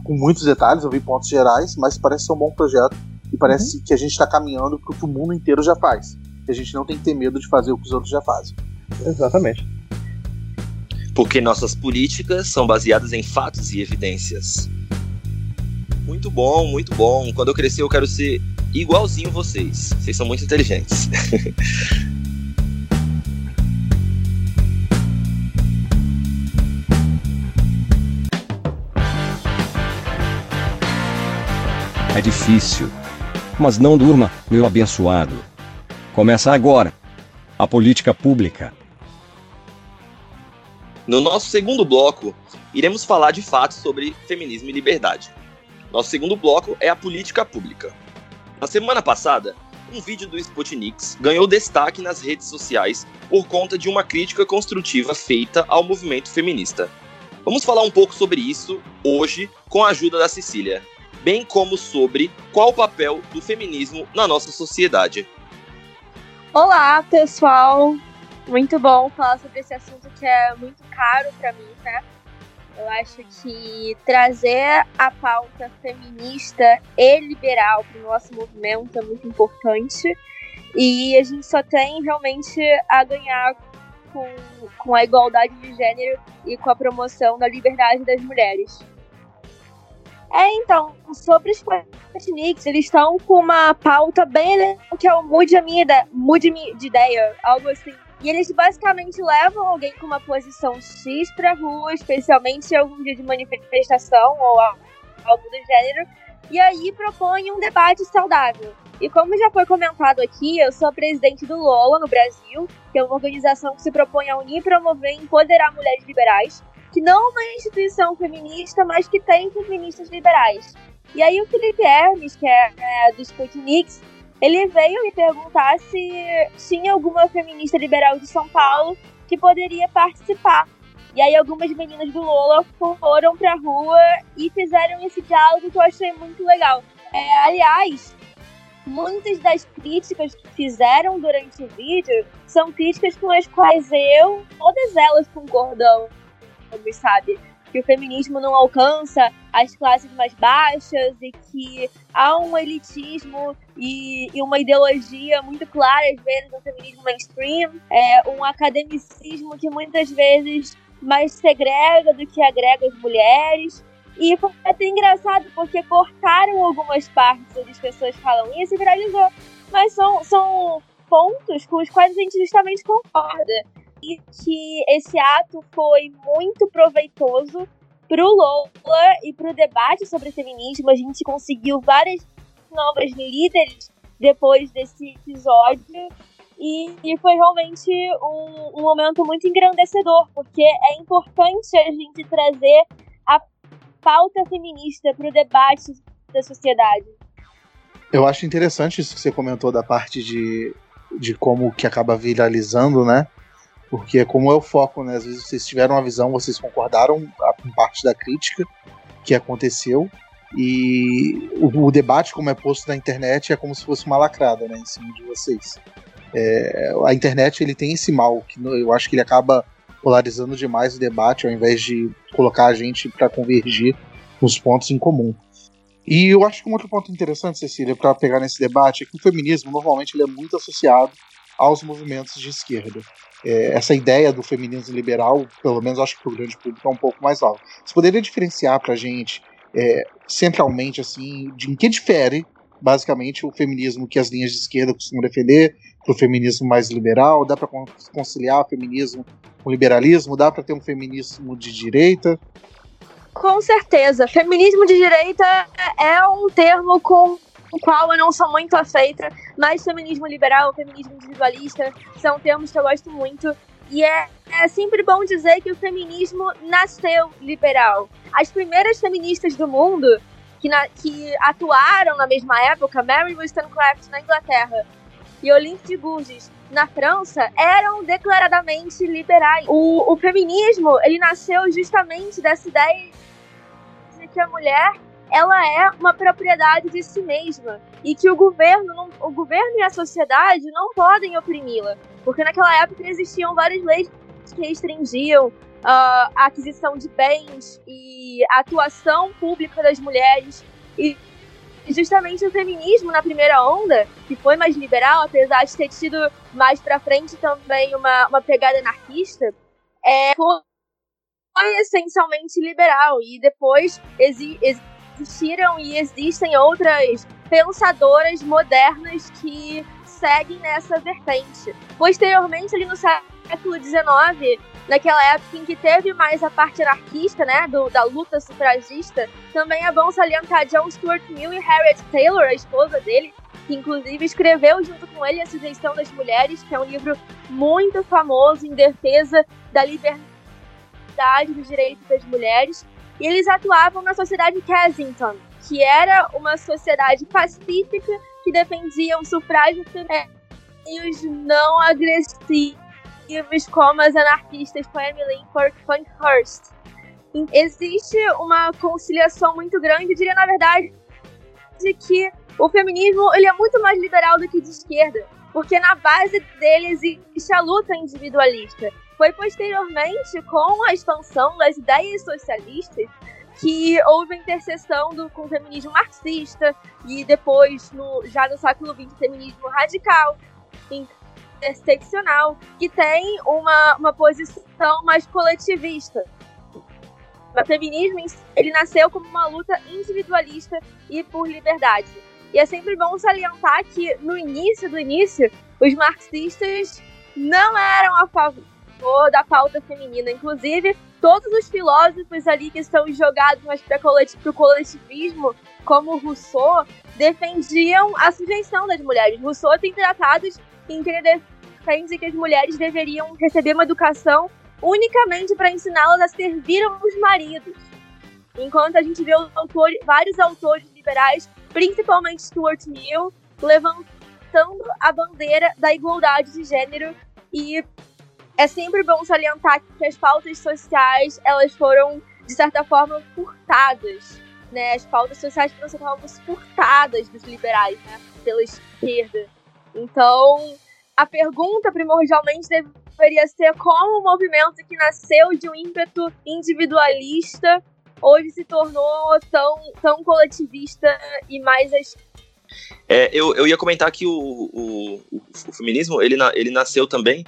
com muitos detalhes, eu vi pontos gerais, mas parece ser um bom projeto e parece uhum. que a gente está caminhando para o que o mundo inteiro já faz. E a gente não tem que ter medo de fazer o que os outros já fazem. Exatamente. Porque nossas políticas são baseadas em fatos e evidências. Muito bom, muito bom. Quando eu crescer, eu quero ser igualzinho vocês. Vocês são muito inteligentes. É difícil, mas não durma, meu abençoado. Começa agora. A política pública. No nosso segundo bloco, iremos falar de fato sobre feminismo e liberdade. Nosso segundo bloco é a política pública. Na semana passada, um vídeo do Sputniks ganhou destaque nas redes sociais por conta de uma crítica construtiva feita ao movimento feminista. Vamos falar um pouco sobre isso hoje com a ajuda da Cecília, bem como sobre qual o papel do feminismo na nossa sociedade. Olá, pessoal! Muito bom falar sobre esse assunto que é muito caro para mim, né? Eu acho que trazer a pauta feminista e liberal para o nosso movimento é muito importante. E a gente só tem realmente a ganhar com, com a igualdade de gênero e com a promoção da liberdade das mulheres. É, então, sobre os Sputniks, eles estão com uma pauta bem que é o mude a minha ideia, mude de ideia, algo assim. E eles basicamente levam alguém com uma posição X pra rua, especialmente em algum dia de manifestação ou algo do gênero, e aí propõem um debate saudável. E como já foi comentado aqui, eu sou presidente do LOLA no Brasil, que é uma organização que se propõe a unir, promover e empoderar mulheres liberais, que não é uma instituição feminista, mas que tem feministas liberais. E aí o Felipe Hermes, que é, é do Sputniks, ele veio me perguntar se tinha alguma feminista liberal de São Paulo que poderia participar. E aí algumas meninas do Lola foram pra rua e fizeram esse diálogo que eu achei muito legal. É, aliás, muitas das críticas que fizeram durante o vídeo são críticas com as quais eu, todas elas concordamos, sabe? que o feminismo não alcança as classes mais baixas e que há um elitismo e, e uma ideologia muito clara, às vezes, no feminismo mainstream, é, um academicismo que muitas vezes mais segrega do que agrega as mulheres. E foi até engraçado porque cortaram algumas partes onde as pessoas falam isso e viralizou. Mas são, são pontos com os quais a gente justamente concorda e que esse ato foi muito proveitoso para o Lola e para o debate sobre feminismo. A gente conseguiu várias novas líderes depois desse episódio. E, e foi realmente um, um, momento muito engrandecedor, porque é importante a gente trazer a pauta feminista para o debate da sociedade. Eu acho interessante isso que você comentou da parte de, de como que acaba viralizando, né? Porque como é o foco, né? Às vezes vocês tiveram uma visão, vocês concordaram com parte da crítica que aconteceu. E o, o, debate, como é posto na internet, é como se fosse uma lacrada, né? Em cima de vocês. É, a internet ele tem esse mal, que eu acho que ele acaba polarizando demais o debate, ao invés de colocar a gente para convergir nos pontos em comum. E eu acho que um outro ponto interessante, Cecília, para pegar nesse debate, é que o feminismo normalmente ele é muito associado aos movimentos de esquerda é, essa ideia do feminismo liberal, pelo menos acho que para o grande público é um pouco mais alto. Você poderia diferenciar para a gente, é, centralmente, assim, de em que difere, basicamente, o feminismo que as linhas de esquerda costumam defender para o feminismo mais liberal? Dá para conciliar o feminismo com o liberalismo? Dá para ter um feminismo de direita? Com certeza. Feminismo de direita é um termo com o qual eu não sou muito afeita, mas feminismo liberal, feminismo individualista são termos que eu gosto muito. E é, é sempre bom dizer que o feminismo nasceu liberal. As primeiras feministas do mundo que, na, que atuaram na mesma época, Mary Wollstonecraft na Inglaterra e Olympe de Gouges na França, eram declaradamente liberais. O, o feminismo ele nasceu justamente dessa ideia de que a mulher ela é uma propriedade de si mesma. E que o governo, não, o governo e a sociedade não podem oprimi-la, porque naquela época existiam várias leis que restringiam uh, a aquisição de bens e a atuação pública das mulheres. E justamente o feminismo na primeira onda, que foi mais liberal, apesar de ter tido mais para frente também uma, uma pegada anarquista, é, foi essencialmente liberal. E depois exi existiram e existem outras pensadoras modernas que seguem nessa vertente. Posteriormente, ali no século XIX, naquela época em que teve mais a parte anarquista, né, do, da luta sufragista, também é bom salientar John Stuart Mill e Harriet Taylor, a esposa dele, que inclusive escreveu junto com ele A Sujeição das Mulheres, que é um livro muito famoso em defesa da liberdade dos direitos das mulheres. E eles atuavam na Sociedade Kensington, que era uma sociedade pacífica que defendia o sufrágio feminino e os não agressivos como as anarquistas com Emily Pankhurst. Existe uma conciliação muito grande, eu diria na verdade de que o feminismo ele é muito mais liberal do que de esquerda, porque na base dele existe a luta individualista. Foi posteriormente, com a expansão das ideias socialistas, que houve a interseção do, com o feminismo marxista e depois, no, já no século XX, feminismo radical, interseccional, que tem uma, uma posição mais coletivista. O feminismo ele nasceu como uma luta individualista e por liberdade. E é sempre bom salientar que no início do início, os marxistas não eram a favor da pauta feminina. Inclusive, todos os filósofos ali que estão jogados mais para o coletivismo, como Rousseau, defendiam a sujeição das mulheres. Rousseau tem tratados em que ele defende que as mulheres deveriam receber uma educação unicamente para ensiná-las a servir aos maridos. Enquanto a gente vê vários autores liberais, principalmente Stuart Mill, levantando a bandeira da igualdade de gênero e é sempre bom salientar que as pautas sociais elas foram de certa forma furtadas, né? As pautas sociais foram de certa forma furtadas dos liberais, né? Pela esquerda. Então, a pergunta primordialmente deveria ser como o movimento que nasceu de um ímpeto individualista hoje se tornou tão, tão coletivista e mais é, eu, eu ia comentar que o, o, o, feminismo ele, na, ele nasceu também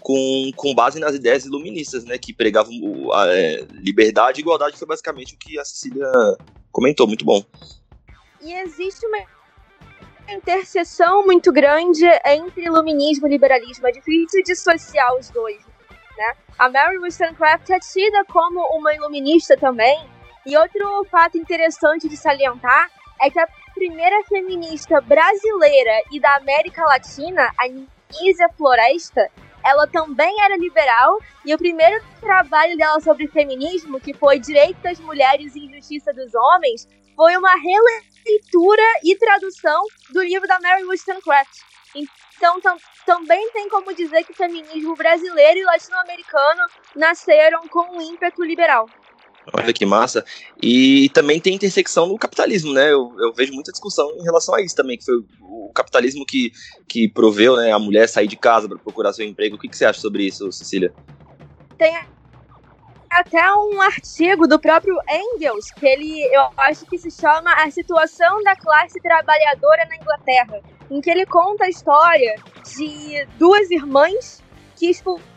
com, com base nas ideias iluministas, né, que pregavam a, é, liberdade e igualdade, foi basicamente o que a Cecília comentou, muito bom. E existe uma interseção muito grande entre iluminismo e liberalismo, é difícil dissociar os dois. Né? A Mary Wollstonecraft é tida como uma iluminista também, e outro fato interessante de salientar é que a primeira feminista brasileira e da América Latina, a Nízia Floresta, ela também era liberal e o primeiro trabalho dela sobre feminismo, que foi Direito das Mulheres e Injustiça dos Homens, foi uma releitura e tradução do livro da Mary Wollstonecraft. Então tam também tem como dizer que o feminismo brasileiro e latino-americano nasceram com um ímpeto liberal. Olha que massa. E também tem intersecção no capitalismo, né? Eu, eu, vejo muita discussão em relação a isso também, que foi o capitalismo que, que proveu né, a mulher sair de casa para procurar seu emprego. O que, que você acha sobre isso, Cecília? Tem até um artigo do próprio Engels, que ele, eu acho que se chama A Situação da Classe Trabalhadora na Inglaterra, em que ele conta a história de duas irmãs que expulsaram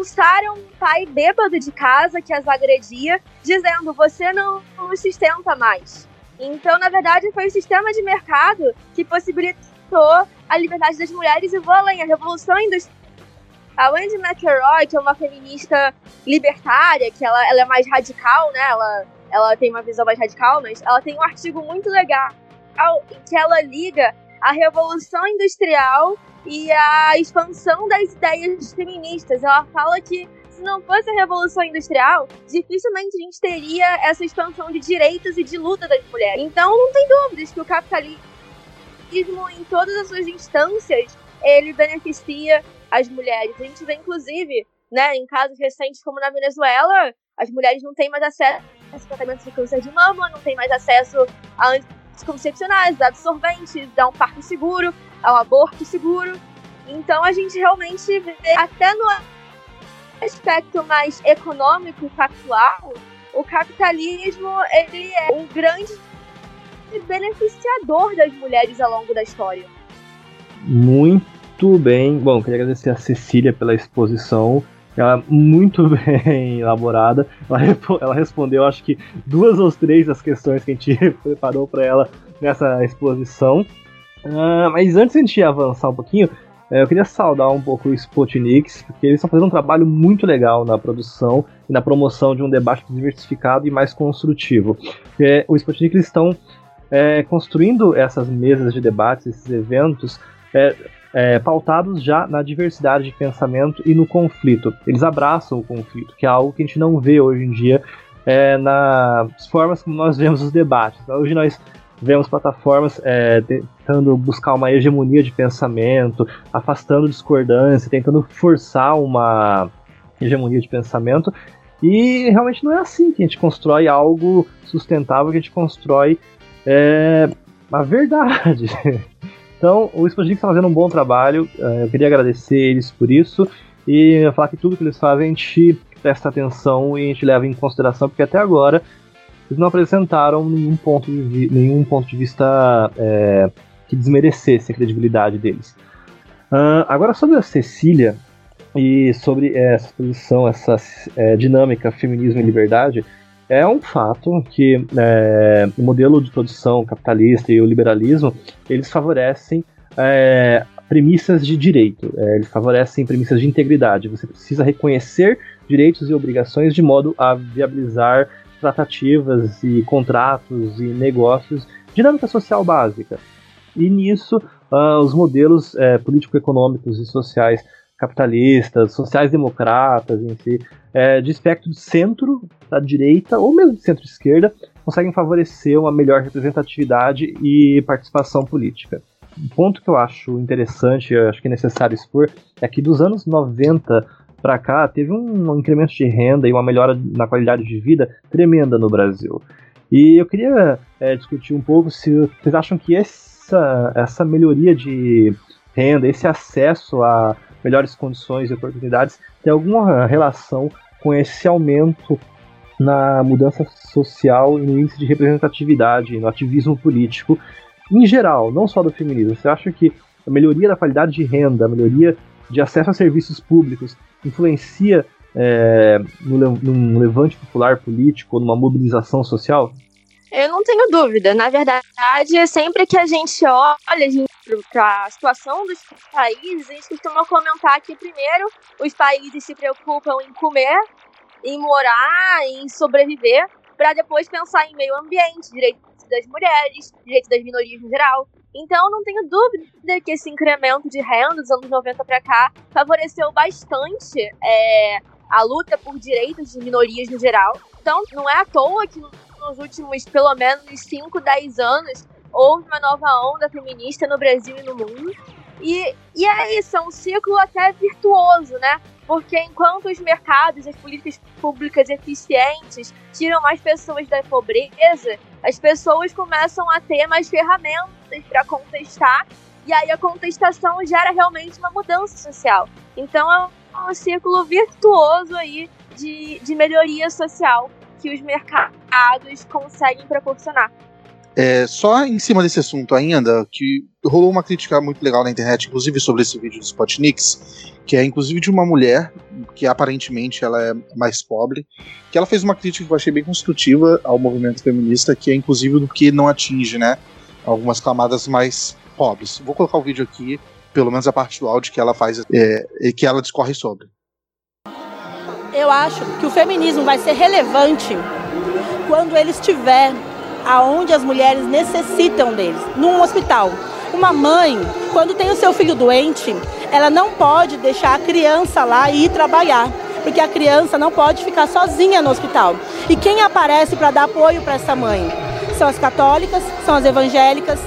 um pai bêbado de casa que as agredia, dizendo: você não nos sustenta mais. Então, na verdade, foi o sistema de mercado que possibilitou a liberdade das mulheres e vou além, a revolução industrial. A Wendy McElroy, que é uma feminista libertária, que ela, ela é mais radical, né? Ela, ela tem uma visão mais radical, mas ela tem um artigo muito legal em que ela liga a revolução industrial e a expansão das ideias feministas. Ela fala que se não fosse a Revolução Industrial, dificilmente a gente teria essa expansão de direitos e de luta das mulheres. Então, não tem dúvidas que o capitalismo, em todas as suas instâncias, ele beneficia as mulheres. A gente vê, inclusive, né, em casos recentes, como na Venezuela, as mulheres não têm mais acesso a tratamento de câncer de mama, não têm mais acesso a anticoncepcionais, a absorventes, a um parto seguro ao aborto seguro. Então a gente realmente vê, até no aspecto mais econômico factual, o capitalismo ele é um grande beneficiador das mulheres ao longo da história. Muito bem. Bom, queria agradecer a Cecília pela exposição. Ela é muito bem elaborada. Ela, ela respondeu, acho que, duas ou três das questões que a gente preparou para ela nessa exposição. Uh, mas antes de a gente avançar um pouquinho, É, eu queria saudar um pouco o Spotnix, porque eles estão fazendo um trabalho muito legal na produção e na promoção de um debate diversificado e mais construtivo. O Spotnik eles estão é, construindo essas mesas de debates, esses eventos, é, pautados já na diversidade de pensamento e no conflito. Eles abraçam o conflito, que é algo que a gente não vê hoje em dia nas formas como nós vemos os debates. Hoje nós vemos plataformas é, tentando buscar uma hegemonia de pensamento, afastando discordância, tentando forçar uma hegemonia de pensamento. E realmente não é assim que a gente constrói algo sustentável, que a gente constrói é, a verdade. Então, o Spongebob está fazendo um bom trabalho, é, eu queria agradecer eles por isso e falar que tudo que eles fazem a gente presta atenção e a gente leva em consideração, porque até agora eles não apresentaram nenhum ponto de, nenhum ponto de vista é, que desmerecesse a credibilidade deles. Uh, agora, sobre a Cecília e sobre essa posição, essa é, dinâmica feminismo e liberdade, é um fato que é, o modelo de produção capitalista e o liberalismo eles favorecem é, premissas de direito, é, eles favorecem premissas de integridade. Você precisa reconhecer direitos e obrigações de modo a viabilizar tratativas e contratos e negócios, dinâmica social básica. E nisso, uh, os modelos uh, político-econômicos e sociais capitalistas, sociais-democratas em si, uh, de espectro de centro, da direita ou mesmo de centro-esquerda, conseguem favorecer uma melhor representatividade e participação política. Um ponto que eu acho interessante, eu acho que é necessário expor, é que dos anos 90 para cá, teve um incremento de renda e uma melhora na qualidade de vida tremenda no Brasil. E eu queria é, discutir um pouco se vocês acham que essa, essa melhoria de renda, esse acesso a melhores condições e oportunidades, tem alguma relação com esse aumento na mudança social e no índice de representatividade, no ativismo político em geral, não só do feminismo. Você acha que a melhoria da qualidade de renda, a melhoria de acesso a serviços públicos influencia é, no, num levante popular político, numa mobilização social? Eu não tenho dúvida. Na verdade, sempre que a gente olha para a situação dos países, a gente costuma comentar que, primeiro, os países se preocupam em comer, em morar, em sobreviver, para depois pensar em meio ambiente, direitos das mulheres, direitos das minorias em geral. Então, não tenho dúvida que esse incremento de renda dos anos 90 para cá favoreceu bastante é, a luta por direitos de minorias no geral. Então, não é à toa que nos últimos pelo menos 5, 10 anos houve uma nova onda feminista no Brasil e no mundo. E, e é isso, é um ciclo até virtuoso, né? Porque enquanto os mercados e as políticas públicas eficientes tiram mais pessoas da pobreza, as pessoas começam a ter mais ferramentas para contestar, e aí a contestação gera realmente uma mudança social. Então é um círculo virtuoso aí de, de melhoria social que os mercados conseguem proporcionar. É, só em cima desse assunto ainda, que rolou uma crítica muito legal na internet, inclusive sobre esse vídeo do Spotniks, que é inclusive de uma mulher, que aparentemente ela é mais pobre, que ela fez uma crítica que eu achei bem construtiva ao movimento feminista, que é inclusive do que não atinge, né, algumas camadas mais pobres. Vou colocar o vídeo aqui, pelo menos a parte do áudio que ela faz, é, que ela discorre sobre. Eu acho que o feminismo vai ser relevante quando ele estiver aonde as mulheres necessitam deles, num hospital. Uma mãe, quando tem o seu filho doente, ela não pode deixar a criança lá e ir trabalhar, porque a criança não pode ficar sozinha no hospital. E quem aparece para dar apoio para essa mãe? São as católicas, são as evangélicas.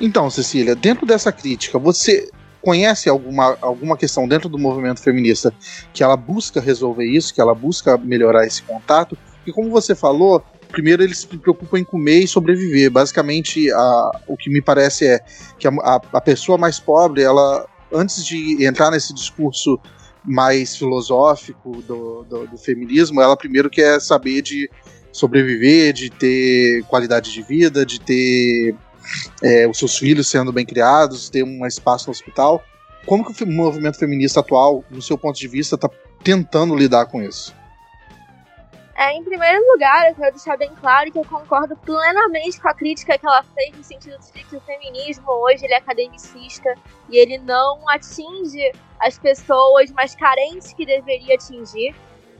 Então, Cecília, dentro dessa crítica, você conhece alguma, alguma questão dentro do movimento feminista que ela busca resolver isso, que ela busca melhorar esse contato? E como você falou, primeiro eles se preocupam em comer e sobreviver. Basicamente, a, o que me parece é que a, a, pessoa mais pobre, ela, antes de entrar nesse discurso mais filosófico do, do, do, feminismo, ela primeiro quer saber de sobreviver, de ter qualidade de vida, de ter é, os seus filhos sendo bem criados, ter um espaço no hospital. Como que o movimento feminista atual, no seu ponto de vista, está tentando lidar com isso? É, em primeiro lugar, eu quero deixar bem claro que eu concordo plenamente com a crítica que ela fez no sentido de que o feminismo hoje ele é academicista e ele não atinge as pessoas mais carentes que deveria atingir.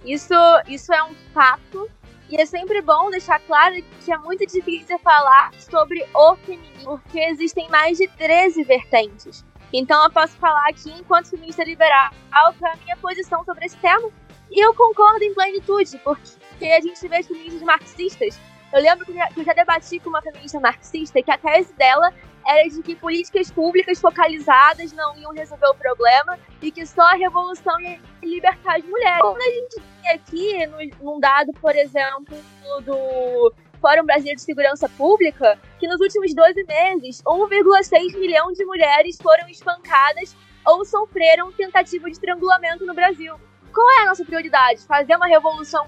Isso, isso é um fato. E é sempre bom deixar claro que é muito difícil falar sobre o feminismo, porque existem mais de 13 vertentes. Então eu posso falar aqui, enquanto feminista liberal, qual é a minha posição sobre esse tema. E eu concordo em plenitude, porque a gente vê feministas marxistas. Eu lembro que eu já debati com uma feminista marxista que a tese dela era de que políticas públicas focalizadas não iam resolver o problema e que só a revolução ia libertar as mulheres. Quando a gente tem aqui, num dado, por exemplo, do Fórum Brasileiro de Segurança Pública, que nos últimos 12 meses, 1,6 milhão de mulheres foram espancadas ou sofreram tentativa de estrangulamento no Brasil. Qual é a nossa prioridade? Fazer uma revolução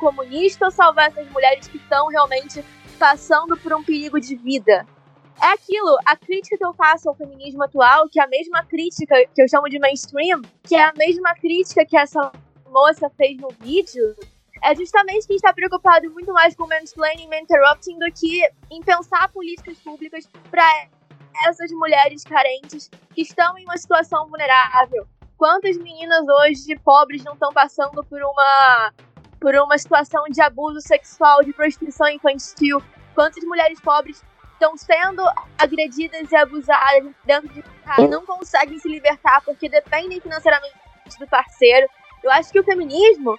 comunista salvar essas mulheres que estão realmente passando por um perigo de vida? É aquilo, a crítica que eu faço ao feminismo atual, que é a mesma crítica que eu chamo de mainstream, que é a mesma crítica que essa moça fez no vídeo, é justamente que está preocupado muito mais com mansplaining e interrupting do que em pensar políticas públicas para essas mulheres carentes que estão em uma situação vulnerável. Quantas meninas hoje pobres não estão passando por uma por uma situação de abuso sexual, de prostituição infantil? Quantas mulheres pobres estão sendo agredidas e abusadas dentro de casa não conseguem se libertar porque dependem financeiramente do parceiro. Eu acho que o feminismo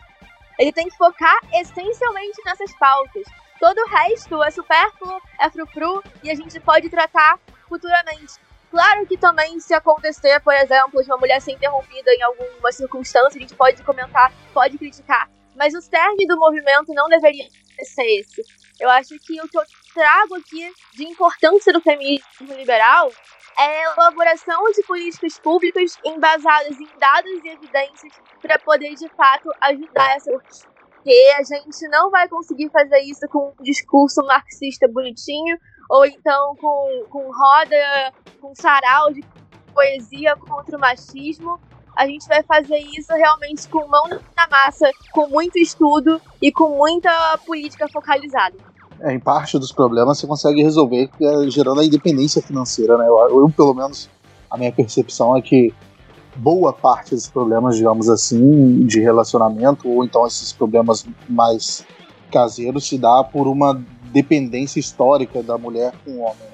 ele tem que focar essencialmente nessas pautas. Todo o resto é supérfluo, é frufru e a gente pode tratar futuramente. Claro que também, se acontecer, por exemplo, de uma mulher ser interrompida em alguma circunstância, a gente pode comentar, pode criticar. Mas o cerne do movimento não deveria ser esse. Eu acho que o que eu trago aqui de importância do feminismo liberal é a elaboração de políticas públicas embasadas em dados e evidências para poder, de fato, ajudar essa porque a gente não vai conseguir fazer isso com um discurso marxista bonitinho, ou então com, com roda, com sarau de poesia contra o machismo. A gente vai fazer isso realmente com mão na massa, com muito estudo e com muita política focalizada. É, em parte dos problemas você consegue resolver é, gerando a independência financeira, né? Eu, eu, pelo menos, a minha percepção é que boa parte dos problemas, digamos assim, de relacionamento, ou então esses problemas mais caseiros, se dá por uma dependência histórica da mulher com o homem.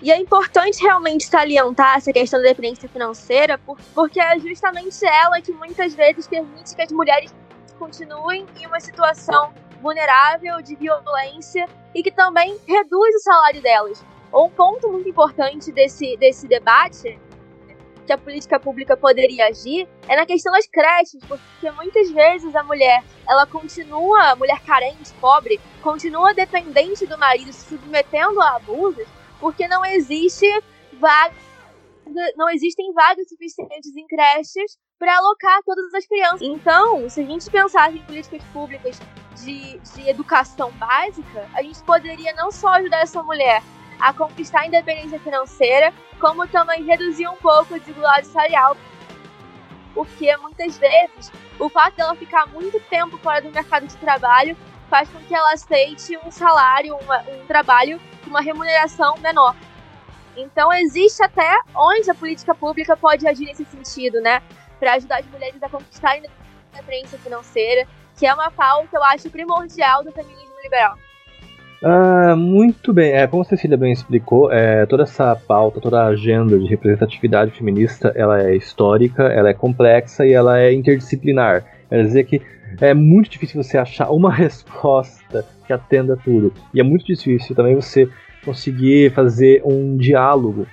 E é importante realmente salientar essa questão da dependência financeira, porque é justamente ela que muitas vezes permite que as mulheres continuem em uma situação vulnerável de violência e que também reduz o salário delas. Um ponto muito importante desse, desse debate que a política pública poderia agir é na questão das creches, porque muitas vezes a mulher, ela continua, mulher carente, pobre, continua dependente do marido, se submetendo a abusos, porque não existe vaga, não existem vagas suficientes em creches para alocar todas as crianças. Então, se a gente pensar em políticas públicas de, de educação básica, a gente poderia não só ajudar essa mulher a conquistar a independência financeira, como também reduzir um pouco a desigualdade salarial. Porque muitas vezes o fato dela ficar muito tempo fora do mercado de trabalho faz com que ela aceite um salário, um trabalho com uma remuneração menor. Então existe até onde a política pública pode agir nesse sentido, né? Para ajudar as mulheres a conquistar a independência financeira, que é uma pauta, eu acho, primordial do feminismo liberal. Ah, muito bem, é, como a Cecília bem explicou, é, toda essa pauta, toda a agenda de representatividade feminista, ela é histórica, ela é complexa e ela é interdisciplinar. Quer dizer que é muito difícil você achar uma resposta que atenda tudo. E é muito difícil também você conseguir fazer um diálogo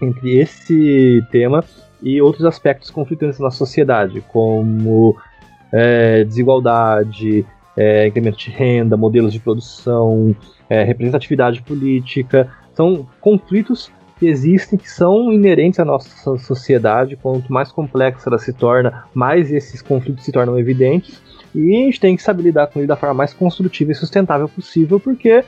entre esse tema e outros aspectos conflitantes na sociedade, como é, desigualdade, é, incremento de renda, modelos de produção, é, representatividade política. São conflitos que existem, que são inerentes à nossa sociedade. Quanto mais complexa ela se torna, mais esses conflitos se tornam evidentes. E a gente tem que saber lidar com ele da forma mais construtiva e sustentável possível, porque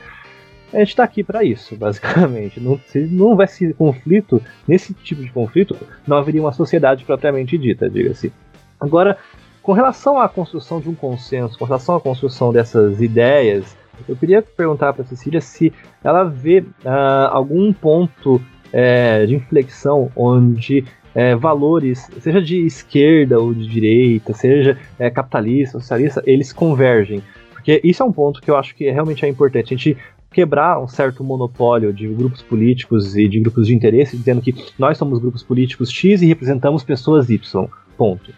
a gente está aqui para isso, basicamente. Não, se não houvesse conflito, nesse tipo de conflito, não haveria uma sociedade propriamente dita, diga-se. Agora, com relação à construção de um consenso, com relação à construção dessas ideias, eu queria perguntar para Cecília se ela vê uh, algum ponto é, de inflexão onde é, valores, seja de esquerda ou de direita, seja é, capitalista, socialista, eles convergem. Porque isso é um ponto que eu acho que realmente é importante. A gente quebrar um certo monopólio de grupos políticos e de grupos de interesse, dizendo que nós somos grupos políticos X e representamos pessoas Y. Ponto.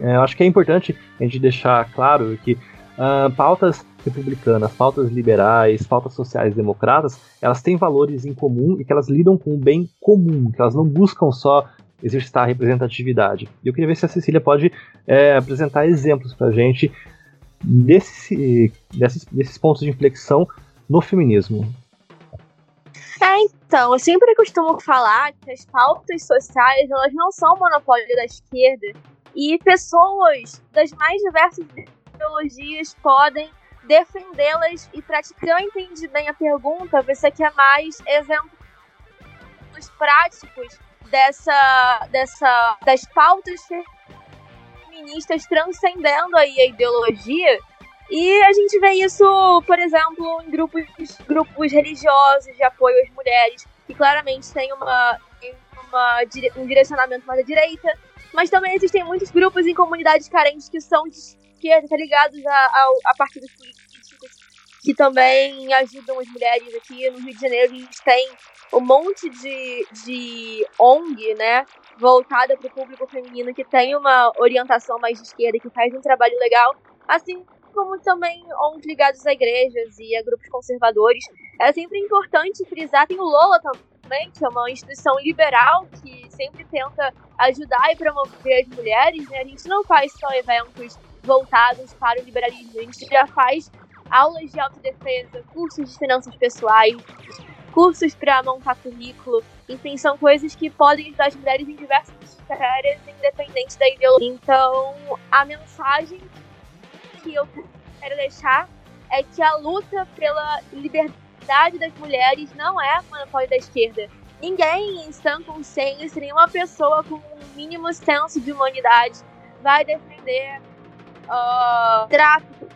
É, eu acho que é importante a gente deixar claro que uh, pautas republicanas, pautas liberais, pautas sociais democratas, elas têm valores em comum e que elas lidam com o bem comum, que elas não buscam só exercitar a representatividade. E eu queria ver se a Cecília pode é, apresentar exemplos para a gente desse, desses, desses pontos de inflexão no feminismo. É, então, eu sempre costumo falar que as pautas sociais elas não são monopólio da esquerda e pessoas das mais diversas ideologias podem defendê-las e praticar. Eu entendi bem a pergunta, você quer mais exemplos práticos dessa, dessa, das pautas feministas transcendendo aí a ideologia. E a gente vê isso, por exemplo, em grupos, grupos religiosos de apoio às mulheres, que claramente tem uma, uma, um direcionamento mais à direita, mas também existem muitos grupos em comunidades carentes que são de esquerda, tá ligados a, a, a partidos políticos que também ajudam as mulheres aqui no Rio de Janeiro. A gente tem um monte de, de ONG, né, voltada para o público feminino que tem uma orientação mais de esquerda, que faz um trabalho legal, assim como também ONGs ligados a igrejas e a grupos conservadores. É sempre importante frisar, tem o Lola também, que é uma instituição liberal que sempre tenta ajudar e promover as mulheres, né? A gente não faz só eventos voltados para o liberalismo, a gente já faz aulas de autodefesa, cursos de finanças pessoais, cursos para montar currículo. Enfim, são coisas que podem ajudar as mulheres em diversas áreas, independente da ideologia. Então, a mensagem que eu quero deixar é que a luta pela liberdade das mulheres não é monopólio da esquerda. Ninguém em sã consciência, nenhuma pessoa com um mínimo senso de humanidade vai defender uh, tráfico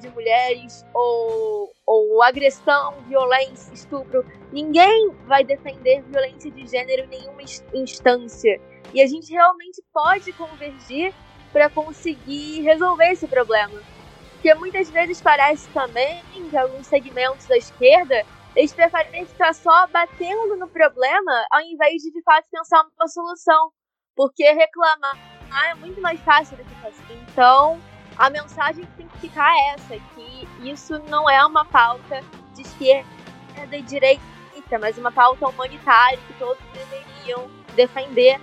de mulheres ou, ou agressão, violência, estupro. Ninguém vai defender violência de gênero em nenhuma instância. E a gente realmente pode convergir para conseguir resolver esse problema. Porque muitas vezes parece também que alguns segmentos da esquerda eles preferem ficar só batendo no problema ao invés de de fato pensar uma solução. Porque reclamar é muito mais fácil do que fazer. Então, a mensagem que tem que ficar é essa, que isso não é uma pauta de esquerda e direita, mas uma pauta humanitária que todos deveriam defender,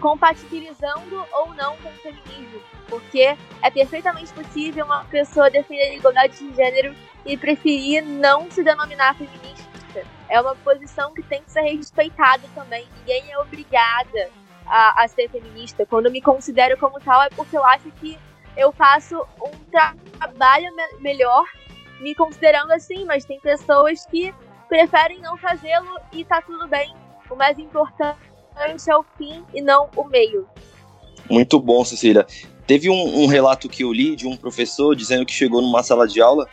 compatibilizando ou não com o feminismo, porque é perfeitamente possível uma pessoa defender a igualdade de gênero e preferir não se denominar feminista. É uma posição que tem que ser respeitada também. Ninguém é obrigada a, a ser feminista. Quando me considero como tal, é porque eu acho que eu faço um tra trabalho me melhor me considerando assim, mas tem pessoas que preferem não fazê-lo e tá tudo bem. O mais importante é o fim e não o meio. Muito bom, Cecília. Teve um, um, relato que eu li de um professor dizendo que chegou numa sala de aula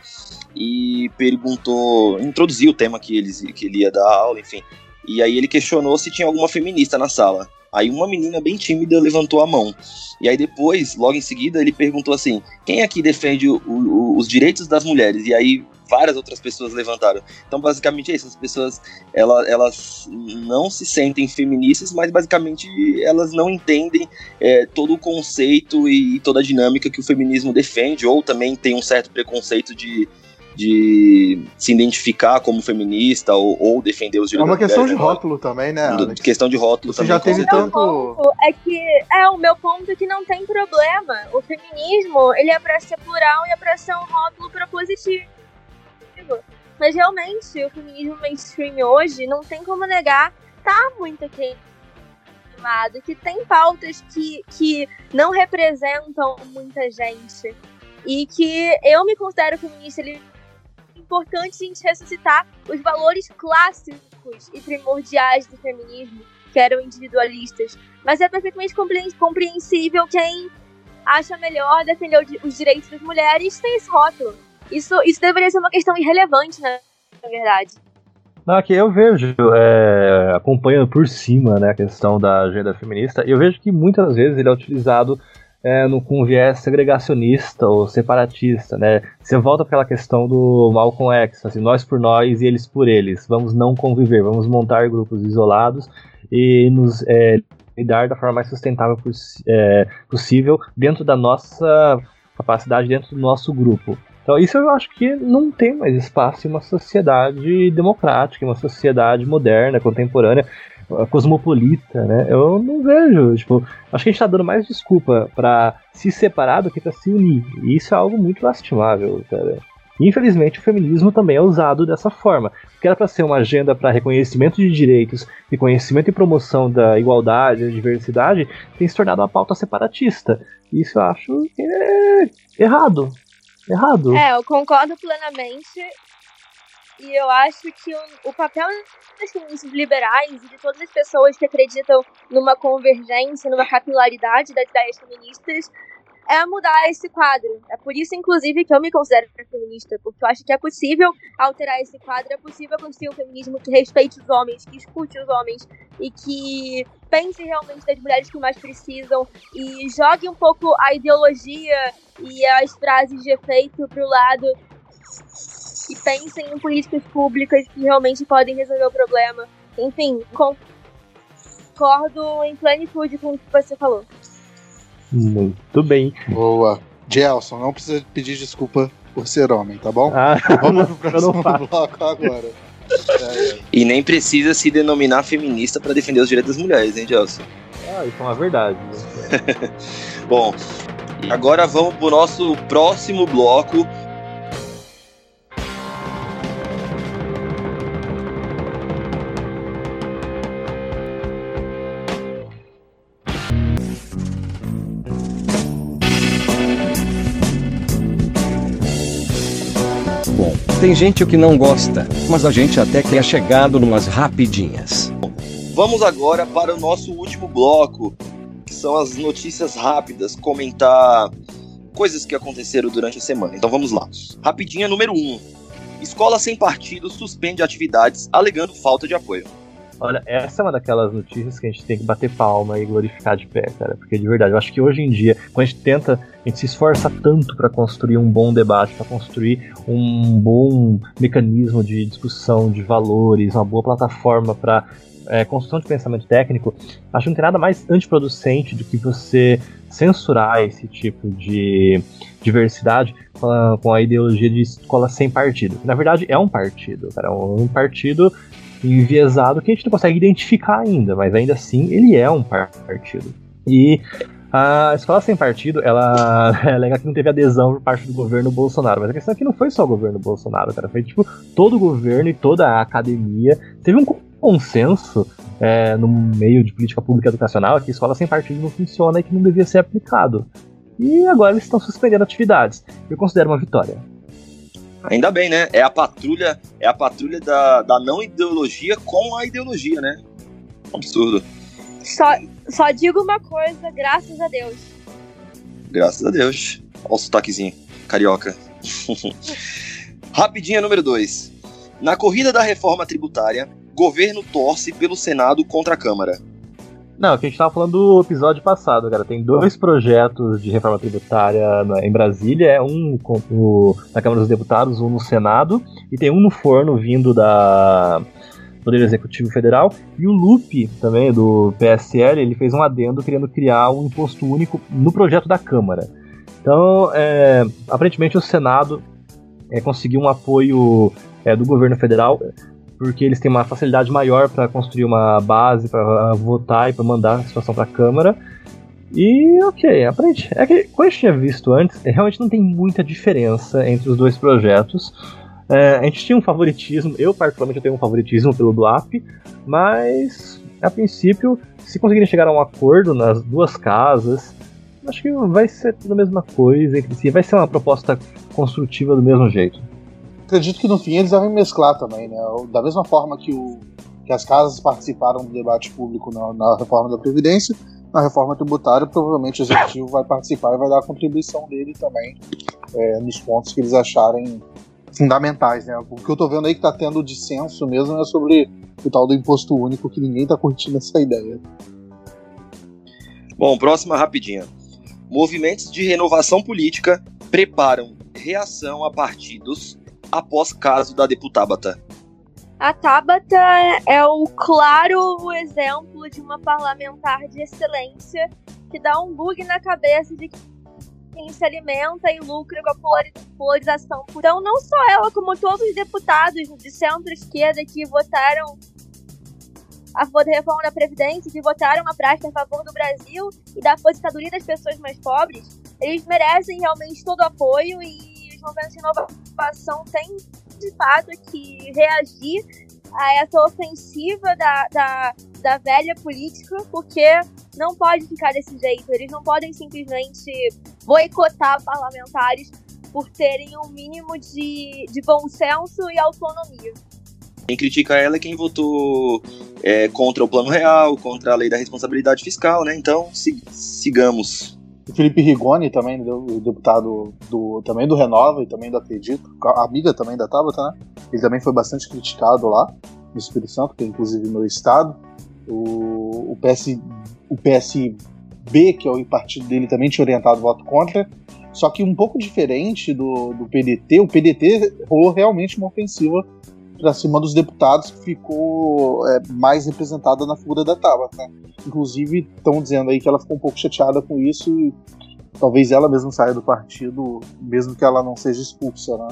e perguntou, introduziu o tema que ele, que ele ia dar aula, enfim. E aí ele questionou se tinha alguma feminista na sala. Aí uma menina bem tímida levantou a mão. E aí depois, logo em seguida, ele perguntou assim: quem aqui defende o, o, os direitos das mulheres? E aí várias outras pessoas levantaram. Então, basicamente é isso. As pessoas elas, elas não se sentem feministas, mas basicamente elas não entendem é, todo o conceito e toda a dinâmica que o feminismo defende, ou também tem um certo preconceito de de se identificar como feminista ou, ou defender os direitos É uma questão de né? rótulo também, né? Alex? Questão de rótulo Você também. já teve tanto. É que é o meu ponto é que não tem problema. O feminismo ele é para ser plural e é para ser um rótulo propositivo. Mas realmente o feminismo mainstream hoje não tem como negar tá muito queimado, que tem pautas que, que não representam muita gente e que eu me considero feminista importante a gente ressuscitar os valores clássicos e primordiais do feminismo, que eram individualistas. Mas é perfeitamente compreensível quem acha melhor defender os direitos das mulheres sem esse rótulo. Isso, isso deveria ser uma questão irrelevante, né, na verdade. Não, aqui eu vejo, é, acompanhando por cima né, a questão da agenda feminista, eu vejo que muitas vezes ele é utilizado é, no, com viés segregacionista ou separatista, né? Você volta para aquela questão do Malcolm X, assim, nós por nós e eles por eles. Vamos não conviver, vamos montar grupos isolados e nos é, lidar da forma mais sustentável é, possível dentro da nossa capacidade, dentro do nosso grupo. Então, isso eu acho que não tem mais espaço em uma sociedade democrática, em uma sociedade moderna, contemporânea, cosmopolita, né? Eu não vejo, tipo, acho que a gente tá dando mais desculpa para se separar do que para se unir. E isso é algo muito lastimável, cara. Infelizmente, o feminismo também é usado dessa forma. Que era para ser uma agenda para reconhecimento de direitos, reconhecimento e promoção da igualdade, da diversidade, tem se tornado uma pauta separatista. Isso eu acho é errado errado. É, eu concordo plenamente. E eu acho que o, o papel das feministas liberais e de todas as pessoas que acreditam numa convergência, numa capilaridade das ideias feministas, é mudar esse quadro. É por isso, inclusive, que eu me considero feminista, porque eu acho que é possível alterar esse quadro, é possível construir um feminismo que respeite os homens, que escute os homens e que pense realmente das mulheres que mais precisam e jogue um pouco a ideologia e as frases de efeito pro lado e pensem em políticas públicas que realmente podem resolver o problema. Enfim, concordo em plenitude com o que você falou. Muito bem. Boa. Gelson, não precisa pedir desculpa por ser homem, tá bom? Ah, Vamos pro próximo bloco agora. É, é. E nem precisa se denominar feminista para defender os direitos das mulheres, hein, Gelson? Ah, isso é uma verdade. Né? Bom, agora vamos pro nosso próximo bloco, Tem gente que não gosta, mas a gente até que é chegado numas rapidinhas. Vamos agora para o nosso último bloco, que são as notícias rápidas, comentar coisas que aconteceram durante a semana. Então vamos lá. Rapidinha número 1. Um. Escola sem partido suspende atividades alegando falta de apoio. Olha, essa é uma daquelas notícias que a gente tem que bater palma e glorificar de pé, cara. Porque de verdade, eu acho que hoje em dia, quando a gente tenta, a gente se esforça tanto para construir um bom debate, para construir um bom mecanismo de discussão de valores, uma boa plataforma para é, construção de pensamento técnico, acho que não tem nada mais antiproducente do que você censurar esse tipo de diversidade com a ideologia de escola sem partido. Na verdade, é um partido, cara. Um partido enviesado que a gente não consegue identificar ainda, mas ainda assim ele é um partido. E a escola sem partido, ela é legal que não teve adesão por parte do governo Bolsonaro, mas a questão é que não foi só o governo Bolsonaro, cara, foi tipo todo o governo e toda a academia teve um consenso é, no meio de política pública educacional que escola sem partido não funciona e que não devia ser aplicado. E agora eles estão suspendendo atividades. Eu considero uma vitória. Ainda bem, né? É a patrulha, é a patrulha da, da não ideologia com a ideologia, né? Absurdo. Só, só digo uma coisa, graças a Deus. Graças a Deus. Olha o sotaquezinho, carioca. Rapidinha número 2. Na corrida da reforma tributária, governo torce pelo Senado contra a Câmara. Não, que a gente tava falando do episódio passado, cara. Tem dois projetos de reforma tributária em Brasília, é um na Câmara dos Deputados, um no Senado, e tem um no forno vindo da Poder Executivo Federal. E o Lupe, também, do PSL, ele fez um adendo querendo criar um imposto único no projeto da Câmara. Então, é, aparentemente o Senado é, conseguiu um apoio é, do governo federal porque eles têm uma facilidade maior para construir uma base, para votar e para mandar a situação para a Câmara. E ok, aprende. É que, como gente tinha visto antes, realmente não tem muita diferença entre os dois projetos. É, a gente tinha um favoritismo, eu particularmente eu tenho um favoritismo pelo BLAP, mas a princípio, se conseguirem chegar a um acordo nas duas casas, acho que vai ser tudo a mesma coisa entre si, vai ser uma proposta construtiva do mesmo jeito acredito que no fim eles devem mesclar também, né? Da mesma forma que, o, que as casas participaram do debate público na, na reforma da Previdência, na reforma tributária, provavelmente o executivo vai participar e vai dar a contribuição dele também é, nos pontos que eles acharem fundamentais, né? O que eu tô vendo aí que tá tendo dissenso mesmo é sobre o tal do imposto único, que ninguém tá curtindo essa ideia. Bom, próxima rapidinha. Movimentos de renovação política preparam reação a partidos após caso da deputada. A Tabata é o claro exemplo de uma parlamentar de excelência que dá um bug na cabeça de quem se alimenta e lucra com a polarização. Então, não só ela, como todos os deputados de centro-esquerda que votaram a favor da reforma da Previdência, que votaram a prática a favor do Brasil e da aposentadoria das pessoas mais pobres, eles merecem realmente todo o apoio e movimentos de inovação têm de fato que reagir a essa ofensiva da, da, da velha política, porque não pode ficar desse jeito. Eles não podem simplesmente boicotar parlamentares por terem um mínimo de, de bom senso e autonomia. Quem critica ela é quem votou é, contra o plano real, contra a lei da responsabilidade fiscal, né? Então, sigamos. Felipe Rigoni também, o deputado do, também do Renova e também do Acredito, amiga também da Tabata, né? Ele também foi bastante criticado lá no Espírito Santo, que é inclusive meu estado. O, o, PS, o PSB, que é o partido dele, também tinha orientado voto contra. Só que um pouco diferente do, do PDT, o PDT rolou realmente uma ofensiva para cima dos deputados que ficou é, mais representada na figura da Tabata. Né? Inclusive, estão dizendo aí que ela ficou um pouco chateada com isso e talvez ela mesma saia do partido, mesmo que ela não seja expulsa. Né?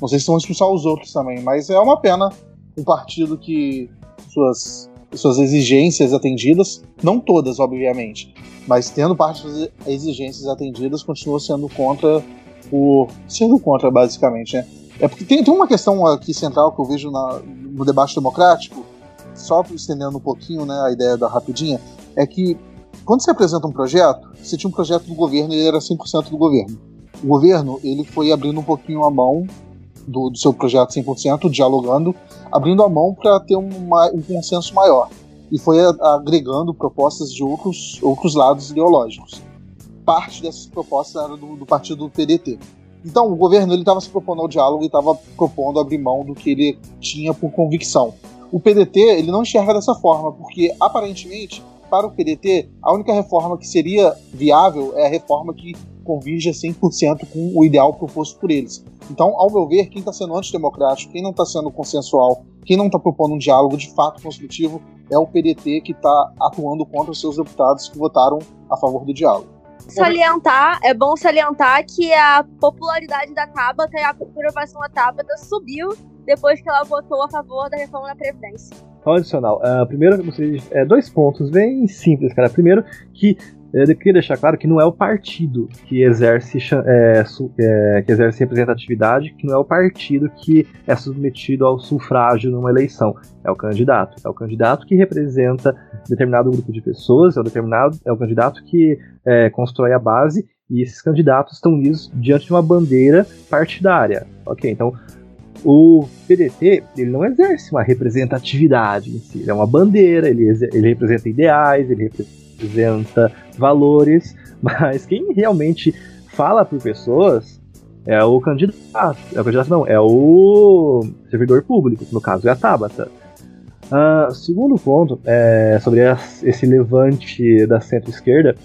Não sei se vão expulsar os outros também, mas é uma pena um partido que suas, suas exigências atendidas, não todas, obviamente, mas tendo parte das exigências atendidas, continua sendo contra por. sendo contra, basicamente, né? É porque tem, tem uma questão aqui central que eu vejo na, no debate democrático, só estendendo um pouquinho né, a ideia da rapidinha, é que quando você apresenta um projeto, você tinha um projeto do governo e ele era 100% do governo. O governo ele foi abrindo um pouquinho a mão do, do seu projeto 100%, dialogando, abrindo a mão para ter uma, um consenso maior. E foi agregando propostas de outros, outros lados ideológicos. Parte dessas propostas era do, do partido do PDT. Então, o governo estava se propondo ao diálogo e estava propondo abrir mão do que ele tinha por convicção. O PDT ele não enxerga dessa forma, porque aparentemente, para o PDT, a única reforma que seria viável é a reforma que convirja 100% com o ideal proposto por eles. Então, ao meu ver, quem está sendo antidemocrático, quem não está sendo consensual, quem não está propondo um diálogo de fato construtivo é o PDT que está atuando contra os seus deputados que votaram a favor do diálogo salientar, é bom salientar que a popularidade da Tabata e a aprovação da Tabata subiu depois que ela votou a favor da reforma da Previdência. Adicional, uh, primeiro é, dois pontos bem simples, cara. Primeiro, que eu queria deixar claro que não é o partido que exerce, é, é, que exerce representatividade, que não é o partido que é submetido ao sufrágio numa eleição. É o candidato. É o candidato que representa determinado grupo de pessoas, é o, determinado, é o candidato que é, constrói a base, e esses candidatos estão unidos diante de uma bandeira partidária. Ok, então o PDT ele não exerce uma representatividade em si, ele é uma bandeira, ele, ele representa ideais, ele representa representa valores, mas quem realmente fala por pessoas é o candidato. É o candidato não, é o servidor público, no caso é a Tabata. Uh, segundo ponto, é sobre esse levante da centro-esquerda,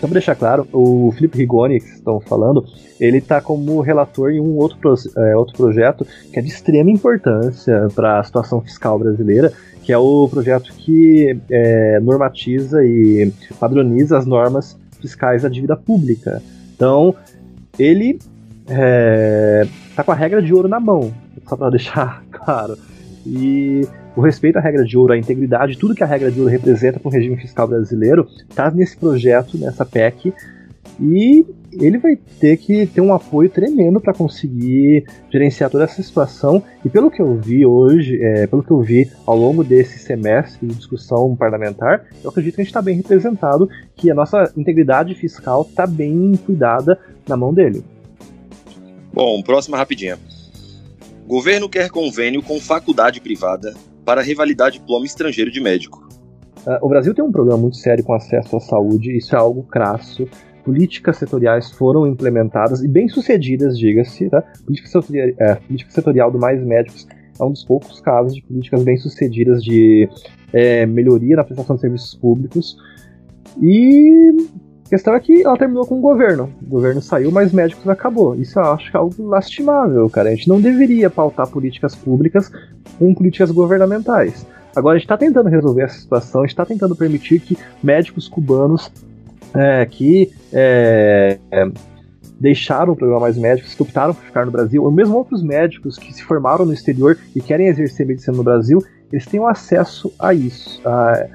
só para deixar claro, o Felipe Rigoni, que estão falando, ele está como relator em um outro, é, outro projeto que é de extrema importância para a situação fiscal brasileira, que é o projeto que é, normatiza e padroniza as normas fiscais da dívida pública. Então, ele é, tá com a regra de ouro na mão, só para deixar claro. E o respeito à regra de ouro, a integridade, tudo que a regra de ouro representa para o regime fiscal brasileiro, está nesse projeto, nessa PEC, e ele vai ter que ter um apoio tremendo para conseguir gerenciar toda essa situação. E pelo que eu vi hoje, é, pelo que eu vi ao longo desse semestre de discussão parlamentar, eu acredito que a gente está bem representado, que a nossa integridade fiscal está bem cuidada na mão dele. Bom, próxima rapidinha. Governo quer convênio com faculdade privada para revalidar diploma estrangeiro de médico. Uh, o Brasil tem um problema muito sério com acesso à saúde, isso é algo crasso. Políticas setoriais foram implementadas e bem sucedidas, diga-se. Tá? Política, setorial, é, política setorial do Mais Médicos é um dos poucos casos de políticas bem sucedidas de é, melhoria na prestação de serviços públicos. E a questão é que ela terminou com o governo. O governo saiu, mas médicos acabou. Isso eu acho que é algo lastimável, cara. A gente não deveria pautar políticas públicas com políticas governamentais. Agora a gente está tentando resolver essa situação, a gente está tentando permitir que médicos cubanos é, que é, deixaram o programa Mais Médicos, que optaram por ficar no Brasil, ou mesmo outros médicos que se formaram no exterior e querem exercer medicina no Brasil, eles tenham acesso a isso, a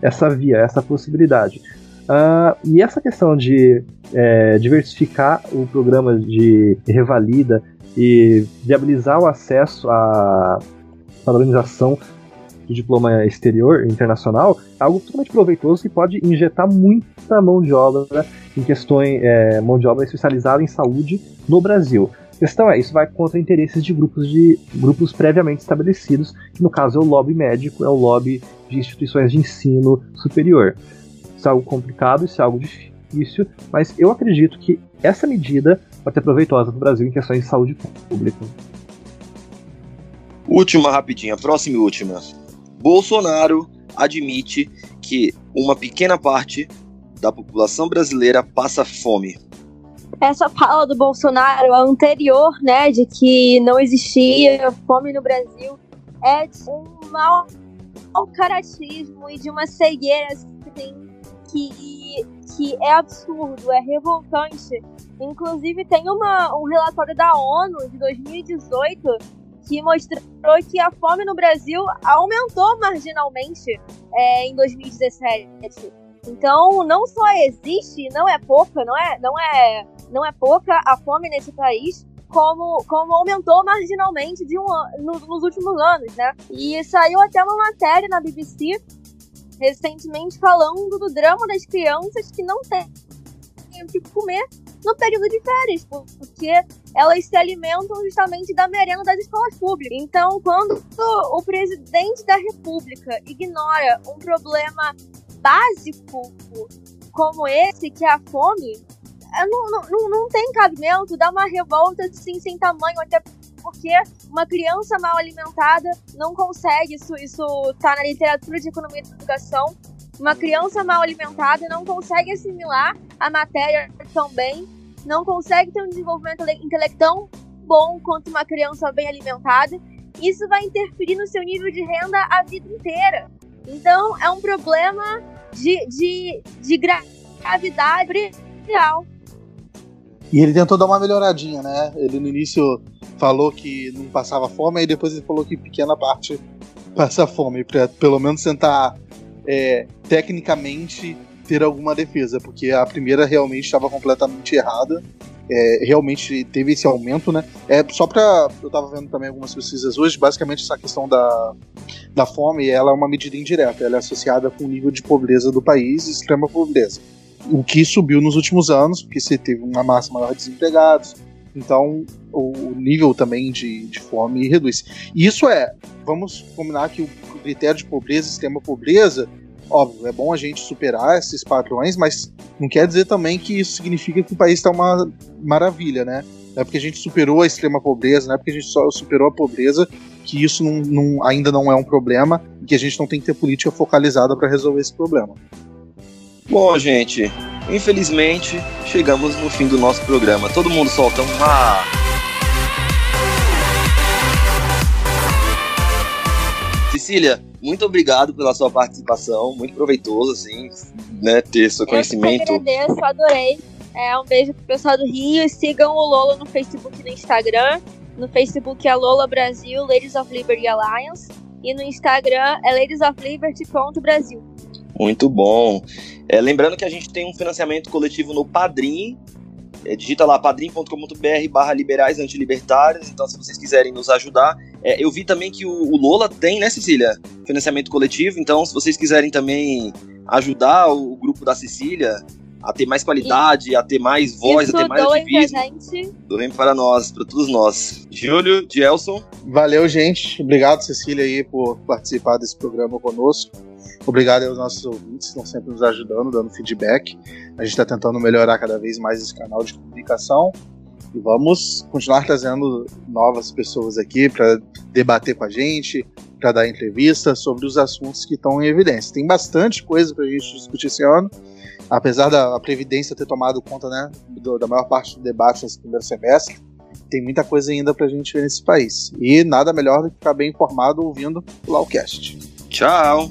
essa via, essa possibilidade. Uh, e essa questão de é, diversificar o programa de revalida e viabilizar o acesso à padronização do diploma exterior, internacional, é algo totalmente proveitoso que pode injetar muita mão de obra em questões, é, mão de obra especializada em saúde no Brasil. A questão é, isso vai contra interesses de grupos de grupos previamente estabelecidos, que no caso é o lobby médico, é o lobby de instituições de ensino superior. Isso é algo complicado, isso é algo difícil, mas eu acredito que essa medida vai ser proveitosa para o Brasil em questões de saúde pública. Última rapidinha, próxima e última. Bolsonaro admite que uma pequena parte da população brasileira passa fome. Essa fala do Bolsonaro, a anterior, né, de que não existia fome no Brasil, é de um mau caratismo e de uma cegueira assim, que, que é absurdo, é revoltante. Inclusive, tem uma, um relatório da ONU de 2018 que mostrou que a fome no Brasil aumentou marginalmente é, em 2017. Então, não só existe, não é pouca, não é, não é, não é pouca a fome nesse país, como, como aumentou marginalmente de um, no, nos últimos anos, né? E saiu até uma matéria na BBC recentemente falando do drama das crianças que não têm o que comer no período de férias, porque elas se alimentam justamente da merenda das escolas públicas. Então, quando o presidente da República ignora um problema básico como esse, que é a fome, é, não, não, não tem cabimento dar uma revolta assim, sem tamanho, até porque uma criança mal alimentada não consegue, isso, isso tá na literatura de economia da educação, uma criança mal alimentada não consegue assimilar a matéria tão bem, não consegue ter um desenvolvimento intelectual tão bom quanto uma criança bem alimentada. Isso vai interferir no seu nível de renda a vida inteira. Então, é um problema de, de, de gravidade real. E ele tentou dar uma melhoradinha, né? Ele no início falou que não passava fome, aí depois ele falou que pequena parte passa fome, para pelo menos tentar é, tecnicamente ter alguma defesa, porque a primeira realmente estava completamente errada. É, realmente teve esse aumento, né? É só para eu estava vendo também algumas pesquisas hoje, basicamente essa questão da, da fome, ela é uma medida indireta, ela é associada com o nível de pobreza do país, extrema pobreza. O que subiu nos últimos anos, porque você teve uma massa maior de desempregados, então o nível também de, de fome reduz. E isso é, vamos combinar que o critério de pobreza, extrema pobreza, óbvio, é bom a gente superar esses padrões, mas não quer dizer também que isso significa que o país está uma maravilha, né? Não é porque a gente superou a extrema pobreza, não é porque a gente só superou a pobreza que isso não, não, ainda não é um problema e que a gente não tem que ter política focalizada para resolver esse problema. Bom, gente, infelizmente chegamos no fim do nosso programa. Todo mundo solta um ah. Cecília, muito obrigado pela sua participação, muito proveitoso, assim, né, ter seu conhecimento. Eu agradeço, adorei. É, um beijo pro pessoal do Rio. Sigam o Lola no Facebook e no Instagram. No Facebook é Lola Brasil, Ladies of Liberty Alliance. E no Instagram é ladiesofliberty.brasil. Muito bom. É, lembrando que a gente tem um financiamento coletivo no Padrim. É, digita lá padrim.com.br barra liberais antilibertários. Então, se vocês quiserem nos ajudar. É, eu vi também que o, o, Lola tem, né, Cecília? Financiamento coletivo. Então, se vocês quiserem também ajudar o, o grupo da Cecília a ter mais qualidade, e a ter mais voz, a ter mais ativismo. Doem para nós, para todos nós. Júlio, Gelson. Valeu, gente. Obrigado, Cecília, aí, por participar desse programa conosco. Obrigado aos nossos ouvintes que estão sempre nos ajudando, dando feedback. A gente está tentando melhorar cada vez mais esse canal de comunicação. E vamos continuar trazendo novas pessoas aqui para debater com a gente, para dar entrevistas sobre os assuntos que estão em evidência. Tem bastante coisa para a gente discutir esse ano, apesar da Previdência ter tomado conta né, do, da maior parte do debate nesse primeiro semestre. Tem muita coisa ainda para a gente ver nesse país. E nada melhor do que ficar bem informado ouvindo o Lawcast. Tchau!